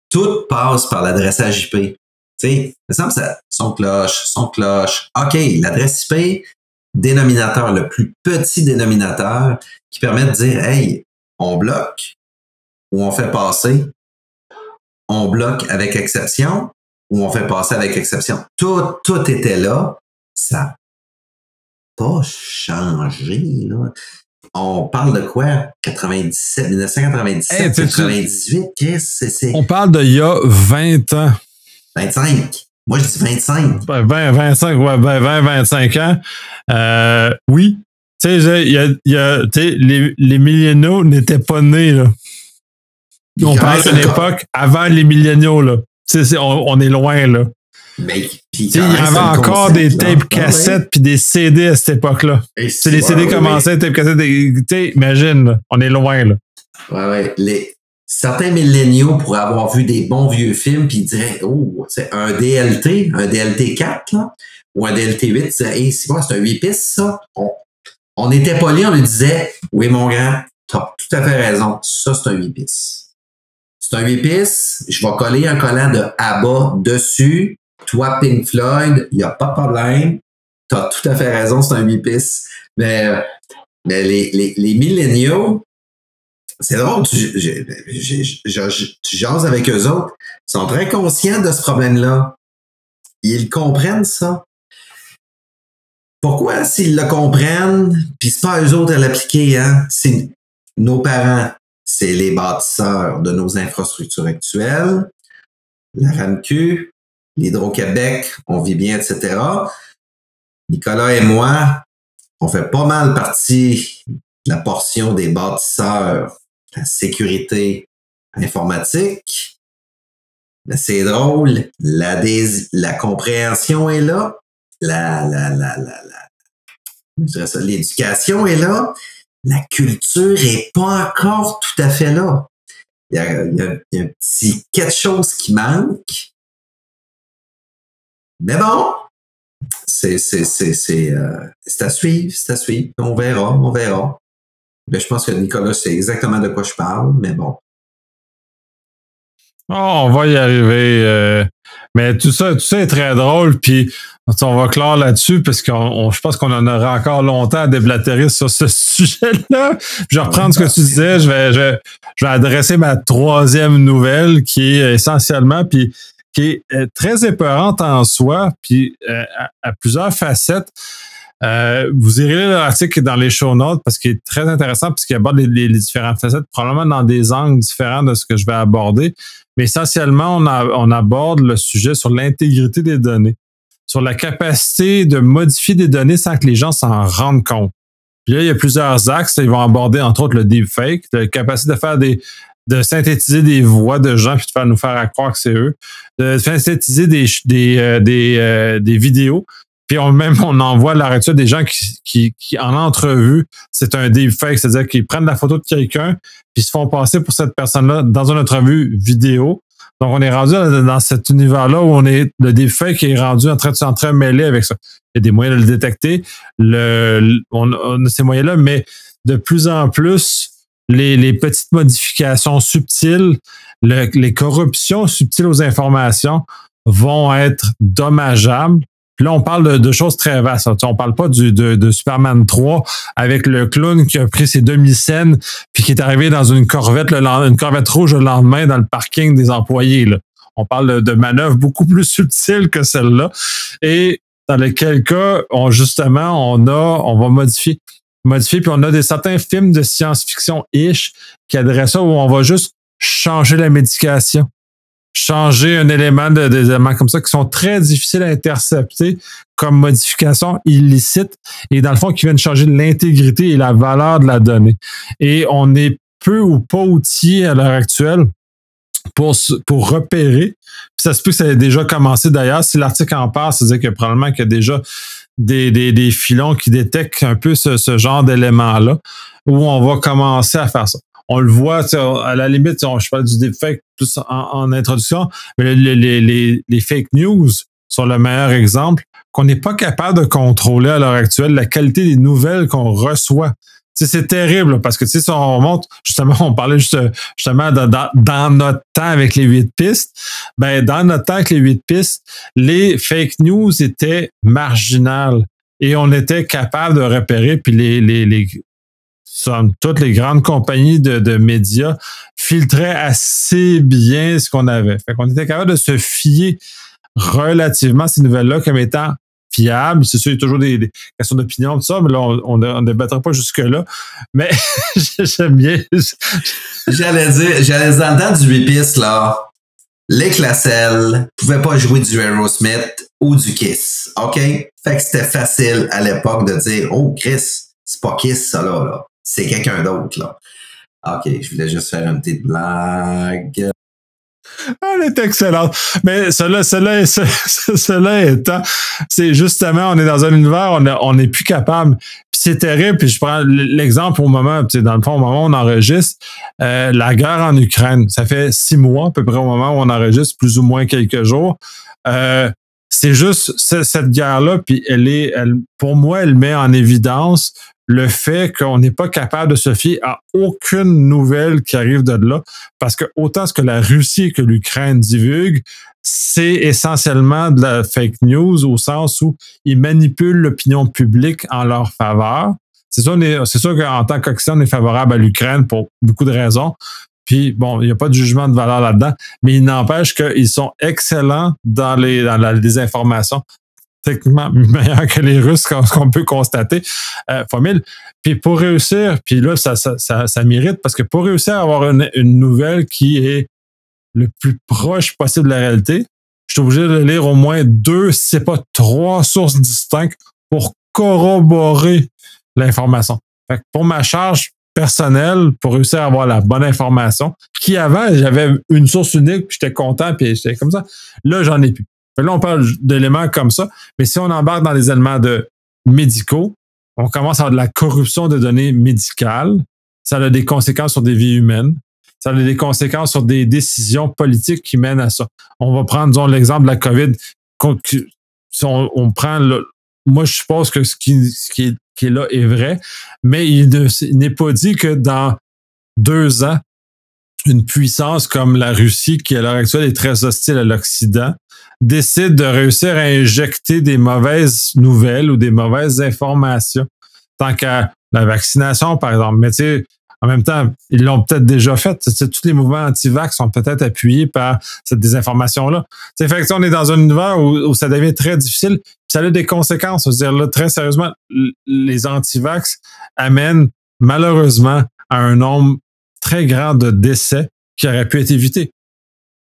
Tout passe par l'adressage IP. Tu sais, me semble ça, son cloche, son cloche. OK, l'adresse IP, dénominateur, le plus petit dénominateur qui permet de dire, hey, on bloque ou on fait passer, on bloque avec exception ou on fait passer avec exception. Tout, tout était là. Ça n'a pas changé. Là. On parle de quoi? 97, 1997, 98? Qu'est-ce que c'est? On parle d'il y a 20 ans. 25. Moi, je dis 25. 20, 25, ouais, 20, 25 ans. Euh, oui, tu sais, y a, les, les milléniaux n'étaient pas nés, là. On parle d'une époque avant les milléniaux, là. Tu sais, on, on, est loin, là. Mais, il y avait encore des tapes cassettes puis des CD à cette époque-là. C'est les CD commençaient, tapes cassettes, tu imagine, là, on est loin, là. Ouais, ouais. Les, certains milléniaux pourraient avoir vu des bons vieux films puis diraient, oh, c'est un DLT, un DLT 4, là, ou un DLT 8, c'est hey, c'est un 8 pistes, ça? on était poli, on lui disait Oui, mon grand, tu as tout à fait raison. Ça, c'est un 8 pistes. C'est un 8 pistes. Je vais coller un collant de ABBA dessus. Toi, Pink Floyd, il n'y a pas de problème. Tu as tout à fait raison, c'est un 8 pistes. Mais, mais les, les, les milléniaux, c'est drôle, tu, tu jases avec eux autres. Ils sont très conscients de ce problème-là. Ils comprennent ça. Pourquoi s'ils le comprennent, puis c'est pas eux autres à l'appliquer, hein? C'est nos parents, c'est les bâtisseurs de nos infrastructures actuelles, la RAMQ, l'Hydro-Québec, on vit bien, etc. Nicolas et moi, on fait pas mal partie de la portion des bâtisseurs, la sécurité informatique. Mais c'est drôle, la, la compréhension est là, la, la, la, la, l'éducation est là, la culture est pas encore tout à fait là. Il y a, il y a, un petit quelque chose qui manque. Mais bon, c'est c'est euh, c'est à suivre, c'est à suivre. On verra, on verra. Ben, je pense que Nicolas sait exactement de quoi je parle, mais bon. On va y arriver. euh, mais tout ça, tout ça est très drôle. Puis on va clore là-dessus parce que je pense qu'on en aura encore longtemps à déblatérer sur ce sujet-là. Je vais reprendre ce que tu disais. Je vais, je, je vais adresser ma troisième nouvelle qui est essentiellement puis qui est euh, très épeurante en soi, puis euh, à, à plusieurs facettes. Euh, vous irez lire l'article dans les show notes parce qu'il est très intéressant puisqu'il aborde les, les, les, différentes facettes, probablement dans des angles différents de ce que je vais aborder. Mais essentiellement, on, aborde le sujet sur l'intégrité des données, sur la capacité de modifier des données sans que les gens s'en rendent compte. Puis là, il y a plusieurs axes. Ils vont aborder, entre autres, le deepfake, la capacité de faire des, de synthétiser des voix de gens puis de faire nous faire croire que c'est eux, de synthétiser des, des, euh, des, euh, des vidéos puis on, même, on envoie la réalité des gens qui, qui, qui en entrevue, c'est un deepfake, c'est-à-dire qu'ils prennent la photo de quelqu'un, puis se font passer pour cette personne-là dans une entrevue vidéo. Donc, on est rendu dans cet univers-là où on est, le deepfake est rendu en train de s'entremêler avec ça. Il y a des moyens de le détecter, le, on, a ces moyens-là, mais de plus en plus, les, les petites modifications subtiles, le, les corruptions subtiles aux informations vont être dommageables là, on parle de, choses très vastes. On parle pas de, Superman 3 avec le clown qui a pris ses demi-scènes puis qui est arrivé dans une corvette, le, une corvette rouge le lendemain dans le parking des employés. On parle de manœuvres beaucoup plus subtiles que celle-là. Et dans lesquels cas, on, justement, on a, on va modifier, modifier, puis on a certains films de science-fiction-ish qui adressent ça où on va juste changer la médication changer un élément de, des éléments comme ça qui sont très difficiles à intercepter comme modification illicite et dans le fond qui viennent changer l'intégrité et la valeur de la donnée. Et on est peu ou pas outillé à l'heure actuelle pour, pour repérer. ça se peut que ça ait déjà commencé d'ailleurs. Si l'article en parle, c'est-à-dire que probablement qu'il y a déjà des, des, des filons qui détectent un peu ce, ce genre d'éléments-là où on va commencer à faire ça on le voit, à la limite, on, je parle du deepfake plus en, introduction, mais les, fake news sont le meilleur exemple qu'on n'est pas capable de contrôler à l'heure actuelle la qualité des nouvelles qu'on reçoit. c'est terrible parce que si on remonte, justement, on parlait juste, justement dans, dans, notre temps avec les huit pistes. Ben, dans notre temps avec les huit pistes, les fake news étaient marginales et on était capable de repérer, puis les, toutes les grandes compagnies de, médias filtraient assez bien ce qu'on avait. Fait qu'on était capable de se fier relativement à ces nouvelles-là comme étant fiables. C'est sûr, il y a toujours des, questions d'opinion, tout ça, mais là, on ne débattra pas jusque-là. Mais j'aime bien. j'allais dire, j'allais dans le temps du 8 pistes, là, les Classel pouvaient pas jouer du Aerosmith ou du Kiss. OK? Fait que c'était facile à l'époque de dire, oh, Chris, c'est pas Kiss, ça, là. là c'est quelqu'un d'autre, là. OK, je voulais juste faire une petite blague. Elle est excellente. Mais cela, cela, cela étant, c'est justement, on est dans un univers, on n'est plus capable. Puis c'est terrible. Puis je prends l'exemple au moment, dans le fond, au moment où on enregistre, euh, la guerre en Ukraine. Ça fait six mois à peu près au moment où on enregistre, plus ou moins quelques jours. Euh, c'est juste cette guerre-là, puis elle est, elle, pour moi, elle met en évidence le fait qu'on n'est pas capable de se fier à aucune nouvelle qui arrive de là, parce que autant ce que la Russie que l'Ukraine divulguent, c'est essentiellement de la fake news au sens où ils manipulent l'opinion publique en leur faveur. C'est sûr, c'est sûr qu'en tant qu'Occident, on est favorable à l'Ukraine pour beaucoup de raisons. Puis bon, il n'y a pas de jugement de valeur là-dedans, mais il n'empêche qu'ils sont excellents dans les dans la désinformation techniquement meilleur que les Russes, qu'on peut constater, euh, Formule. Puis pour réussir, puis là, ça, ça, ça, mérite, parce que pour réussir à avoir une, une, nouvelle qui est le plus proche possible de la réalité, je suis obligé de lire au moins deux, si c'est pas trois sources distinctes pour corroborer l'information. Pour ma charge personnelle, pour réussir à avoir la bonne information, qui avant, j'avais une source unique, puis j'étais content, puis j'étais comme ça. Là, j'en ai plus. Là, on parle d'éléments comme ça, mais si on embarque dans les éléments de médicaux, on commence à avoir de la corruption de données médicales. Ça a des conséquences sur des vies humaines. Ça a des conséquences sur des décisions politiques qui mènent à ça. On va prendre, disons, l'exemple de la COVID. si on, prend le, moi, je suppose que ce qui, ce qui est là est vrai, mais il n'est pas dit que dans deux ans, une puissance comme la Russie, qui à l'heure actuelle est très hostile à l'Occident, décide de réussir à injecter des mauvaises nouvelles ou des mauvaises informations. Tant qu'à la vaccination, par exemple. Mais tu sais, en même temps, ils l'ont peut-être déjà fait. tous les mouvements anti-vax sont peut-être appuyés par cette désinformation-là. Fait que, on est dans un univers où, ça devient très difficile. ça a des conséquences. dire là, très sérieusement, les anti-vax amènent malheureusement à un nombre très grand de décès qui auraient pu être évités.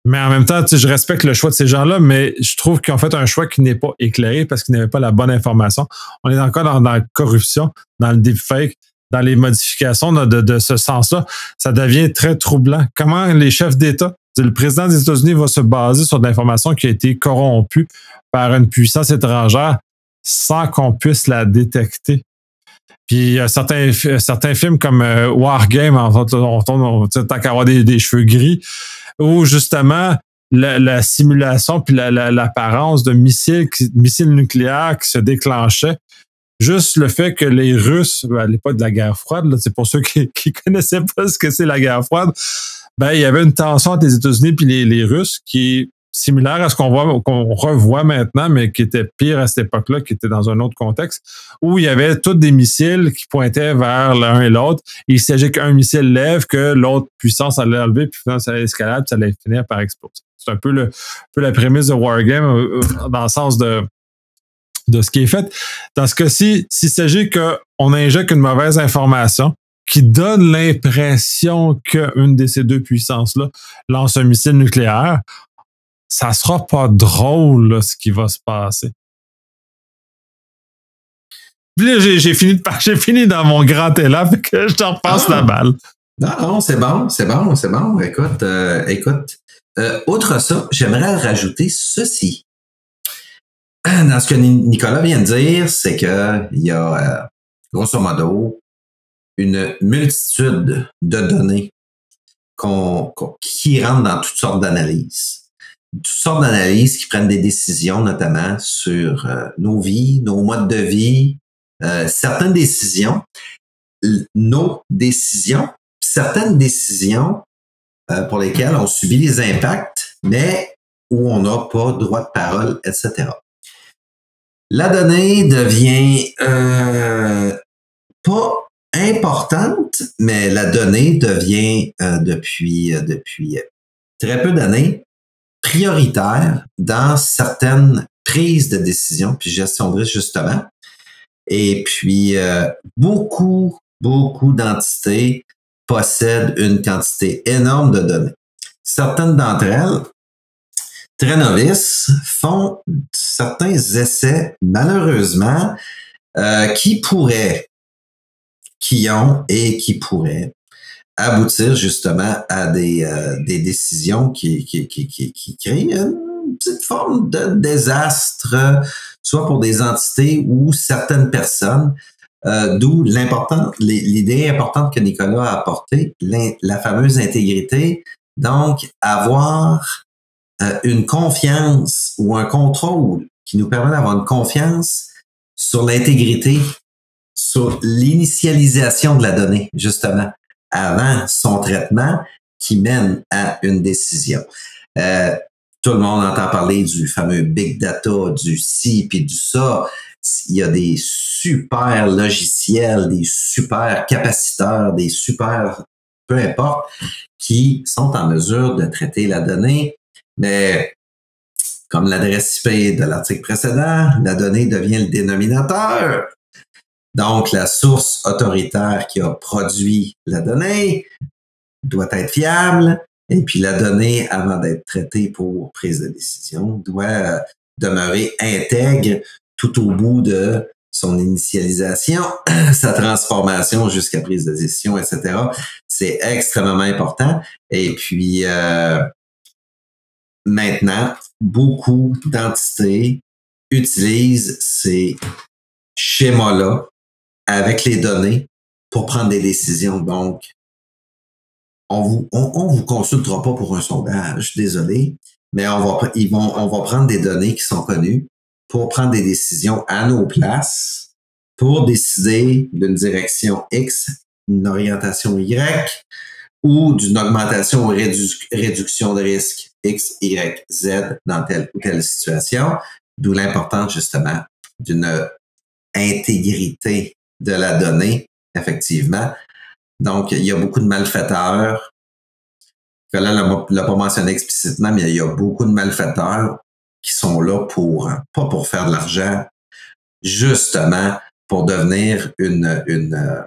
Mais en même temps, je respecte le choix de ces gens-là, mais je trouve qu'ils ont fait un choix qui n'est pas éclairé parce qu'ils n'avaient pas la bonne information. On est encore dans, la corruption, dans le deepfake, dans les modifications de, de ce sens-là. Ça devient très troublant. Comment les chefs d'État, le président des États-Unis va se baser sur de l'information qui a été corrompue par une puissance étrangère sans qu'on puisse la détecter? Puis certains, certains films comme euh, Wargame, en fait, on on, tant qu'à avoir des, cheveux gris, où justement la, simulation puis l'apparence de missiles, missiles nucléaires qui se déclenchaient. Juste le fait que les Russes, à l'époque de la guerre froide, c'est pour ceux qui, qui connaissaient pas ce que c'est la guerre froide, ben il y avait une tension entre les États-Unis les, les Russes qui similaire à ce qu'on voit, qu'on revoit maintenant, mais qui était pire à cette époque-là, qui était dans un autre contexte, où il y avait tous des missiles qui pointaient vers l'un et l'autre. Il s'agit qu'un missile lève, que l'autre puissance allait lever, puis ça allait escalade, puis ça allait finir par exploser. C'est un peu, le, peu la prémisse de Wargame euh, euh, dans le sens de, de ce qui est fait. Dans ce cas-ci, s'il s'agit qu'on injecte une mauvaise information, qui donne l'impression qu'une de ces deux puissances-là lance un missile nucléaire, ça sera pas drôle ce qui va se passer. j'ai fini, de, fini dans mon grand élan, fait que je t'en repasse la ah! balle. Non, non, c'est bon, c'est bon, c'est bon. Écoute, euh, écoute. Euh, outre ça, j'aimerais rajouter ceci. Dans ce que Nicolas vient de dire, c'est qu'il y a, euh, grosso modo, une multitude de données qui rentrent dans toutes sortes d'analyses toutes sortes d'analyses qui prennent des décisions, notamment sur euh, nos vies, nos modes de vie, euh, certaines décisions, nos décisions, certaines décisions euh, pour lesquelles on subit les impacts, mais où on n'a pas droit de parole, etc. La donnée devient pas importante, mais la donnée devient depuis depuis très peu d'années prioritaire dans certaines prises de décision, puis gestion de risque justement. Et puis, euh, beaucoup, beaucoup d'entités possèdent une quantité énorme de données. Certaines d'entre elles, très novices, font certains essais, malheureusement, euh, qui pourraient, qui ont et qui pourraient aboutir justement à des, euh, des décisions qui, qui, qui, qui, créent une petite forme de désastre, soit pour des entités ou certaines personnes. Euh, D'où l'idée importante que Nicolas a apportée, la fameuse intégrité. Donc, avoir euh, une confiance ou un contrôle qui nous permet d'avoir une confiance sur l'intégrité, sur l'initialisation de la donnée, justement avant son traitement qui mène à une décision. Euh, tout le monde entend parler du fameux big data, du ci puis du ça. Il y a des super logiciels, des super capaciteurs, des super peu importe, qui sont en mesure de traiter la donnée. Mais comme l'adresse IP de l'article précédent, la donnée devient le dénominateur. Donc, la source autoritaire qui a produit la donnée doit être fiable. Et puis, la donnée, avant d'être traitée pour prise de décision, doit euh, demeurer intègre tout au bout de son initialisation, sa transformation jusqu'à prise de décision, etc. C'est extrêmement important. Et puis, euh, maintenant, beaucoup d'entités utilisent ces schémas-là avec les données pour prendre des décisions. Donc, on vous, on, vous consultera pas pour un sondage, désolé, mais on va, ils vont, on va prendre des données qui sont connues pour prendre des décisions à nos places, pour décider d'une direction X, une orientation Y ou d'une augmentation ou réduction de risque X, Y, Z dans telle ou telle situation, d'où l'importance justement d'une intégrité de la donnée, effectivement. Donc, il y a beaucoup de malfaiteurs. Là, ne l'a pas mentionné explicitement, mais il y a beaucoup de malfaiteurs qui sont là pour, pas pour faire de l'argent, justement pour devenir une, une,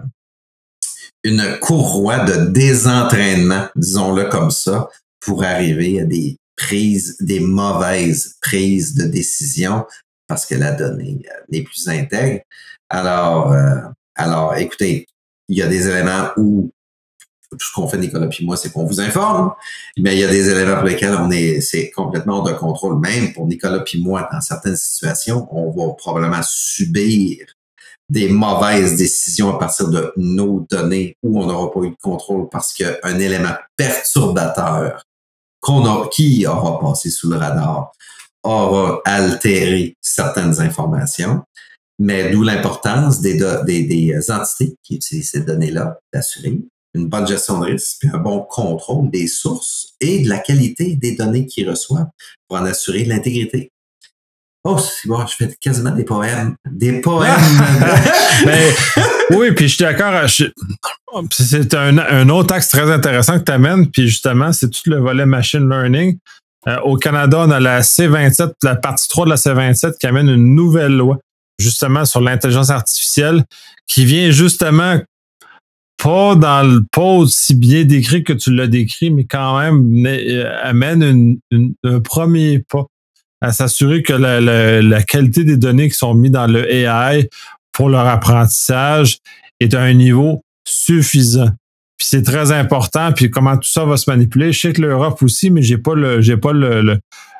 une courroie de désentraînement, disons-le comme ça, pour arriver à des prises, des mauvaises prises de décision parce que la donnée euh, n'est plus intègre. Alors, euh, alors, écoutez, il y a des éléments où tout ce qu'on fait, Nicolas puis moi, c'est qu'on vous informe, mais il y a des éléments pour lesquels on est, c'est complètement hors de contrôle. Même pour Nicolas puis moi, dans certaines situations, on va probablement subir des mauvaises décisions à partir de nos données où on n'aura pas eu de contrôle parce qu'un élément perturbateur qu'on a, qui aura passé sous le radar aura altéré certaines informations. Mais d'où l'importance des, des, des, entités qui utilisent ces données-là d'assurer une bonne gestion de risque, puis un bon contrôle des sources et de la qualité des données qu'ils reçoivent pour en assurer l'intégrité. Oh, c'est bon, je fais quasiment des poèmes. Des poèmes. Ben, oui, puis je suis d'accord. C'est un, un, autre axe très intéressant que tu amènes, puis justement, c'est tout le volet machine learning. Euh, au Canada, on a la C27, la partie 3 de la C27 qui amène une nouvelle loi justement sur l'intelligence artificielle qui vient justement pas dans le pas aussi bien décrit que tu l'as décrit, mais quand même euh, amène un premier pas à s'assurer que la, qualité des données qui sont mises dans le AI pour leur apprentissage est à un niveau suffisant. Puis c'est très important. Puis comment tout ça va se manipuler. Je sais que l'Europe aussi, mais j'ai pas le j'ai pas le, le,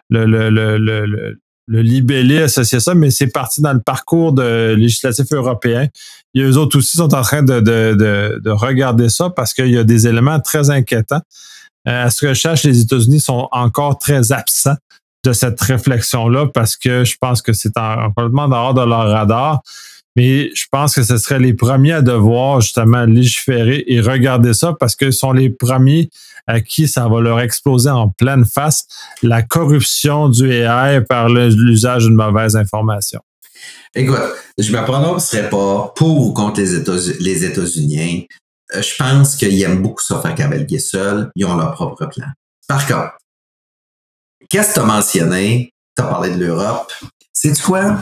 le, le, le libellé associé à ça, mais c'est parti dans le parcours de législatif européen. Et eux autres aussi sont en train de, de, de, regarder ça parce qu'il y a des éléments très inquiétants. Euh, à ce que je cherche, les États-Unis sont encore très absents de cette réflexion-là parce que je pense que c'est complètement dehors de leur radar. Mais je pense que ce serait les premiers à devoir justement légiférer et regarder ça parce que sont les premiers à qui ça va leur exploser en pleine face la corruption du AI par l'usage d'une mauvaise information. Écoute, je me prononcerai pas pour ou contre les États-Unis. Euh, je pense qu'ils aiment beaucoup ça faire cavalguer seul. Ils ont leur propre plan. Par contre, qu'est-ce que tu as mentionné? Tu as parlé de l'Europe. C'est quoi?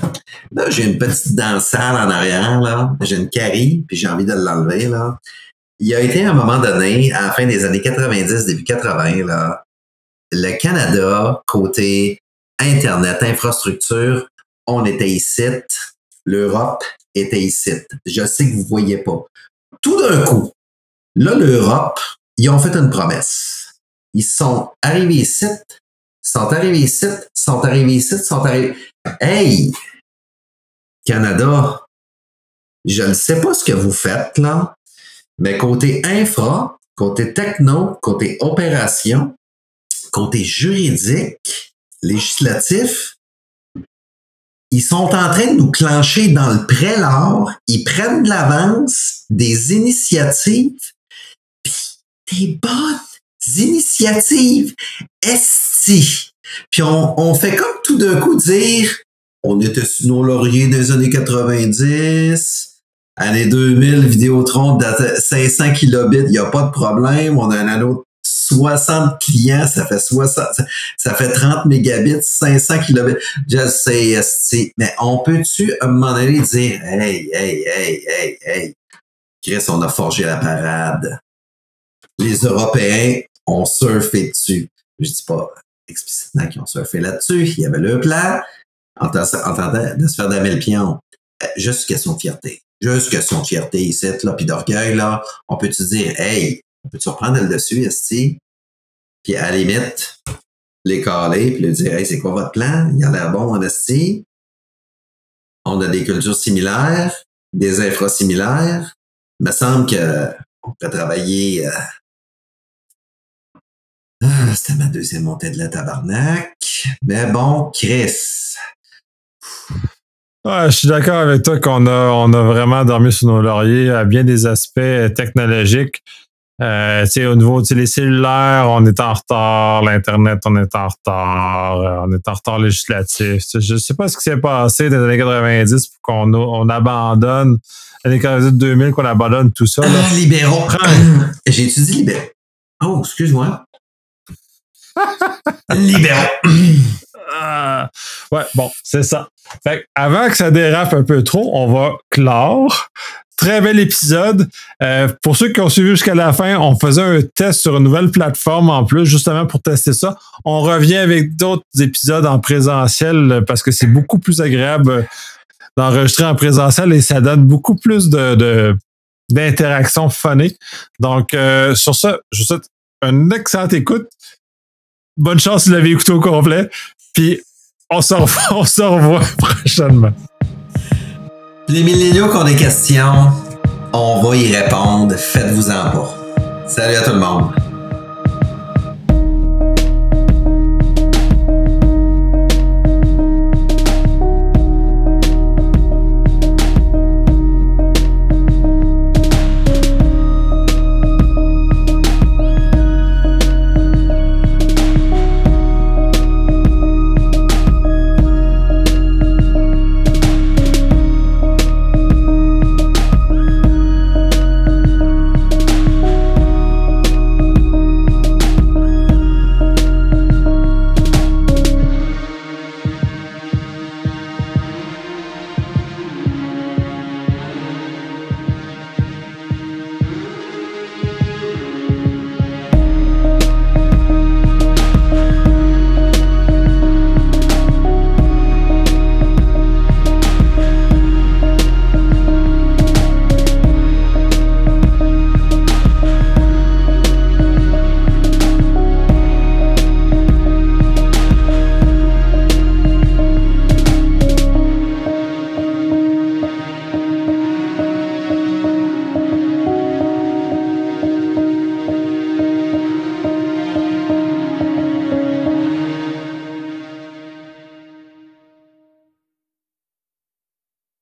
Là, j'ai une petite dent sale en arrière, là. J'ai une carie, puis j'ai envie de l'enlever, là. Il y a été un moment donné, à la fin des années 90, début 80, là, le Canada, côté Internet, infrastructure, on était ici. L'Europe était ici. Je sais que vous voyez pas. Tout d'un coup, là, l'Europe, ils ont fait une promesse. Ils sont arrivés ici, sont arrivés ici, sont arrivés ici, sont arrivés. Hey! Canada, je ne sais pas ce que vous faites, là, mais côté infra, côté techno, côté opération, côté juridique, législatif, ils sont en train de nous clencher dans le prélat, ils prennent de l'avance, des initiatives, puis des bonnes initiatives esti. Puis on, on fait comme tout d'un coup dire, on était sur nos lauriers des années 90, Année 2000, Vidéotron de 500 kilobits, il n'y a pas de problème. On a un anneau 60 clients, ça fait 60, ça fait 30 mégabits, 500 kilobits. Je sais, mais on peut-tu à un moment donné dire, hey, hey, hey, hey, hey, Chris, on a forgé la parade. Les Européens ont surfé dessus. Je dis pas explicitement qu'ils ont surfé là-dessus. Il y avait le plan en tentant de se faire damer le pion. Juste question de fierté juste question de fierté ici, là, puis d'orgueil, là, on peut te dire, hey, on peut te reprendre le dessus, esti, puis à la limite, les caler, puis lui dire, hey, c'est quoi votre plan? Il a l'air bon, en esti. On a des cultures similaires, des infra similaires. Il me semble que on peut travailler. Euh... Ah, c'était ma deuxième montée de la tabarnak. Mais bon, Chris. Ouais, je suis d'accord avec toi qu'on a, on a vraiment dormi sur nos lauriers à bien des aspects technologiques. Euh, au niveau les cellulaires, on est en retard, l'Internet, on est en retard, euh, on est en retard législatif. Je sais pas ce qui s'est passé dans les années 90 pour qu'on on abandonne, les années 2000 qu'on abandonne tout ça. Là. Ah, libéraux. J'ai étudié libéraux. Oh, excuse-moi. Libéraux. Ah, ouais, bon, c'est ça. Avant que ça dérape un peu trop, on va clore. Très bel épisode. Euh, pour ceux qui ont suivi jusqu'à la fin, on faisait un test sur une nouvelle plateforme en plus, justement pour tester ça. On revient avec d'autres épisodes en présentiel parce que c'est beaucoup plus agréable d'enregistrer en présentiel et ça donne beaucoup plus de, d'interaction funny. Donc, euh, sur ça, je vous souhaite une excellente écoute. Bonne chance si vous l'avez écouté au complet. Puis, on se revoit prochainement. Les milléniaux qui ont des questions, on va y répondre. Faites-vous en pas. Salut à tout le monde.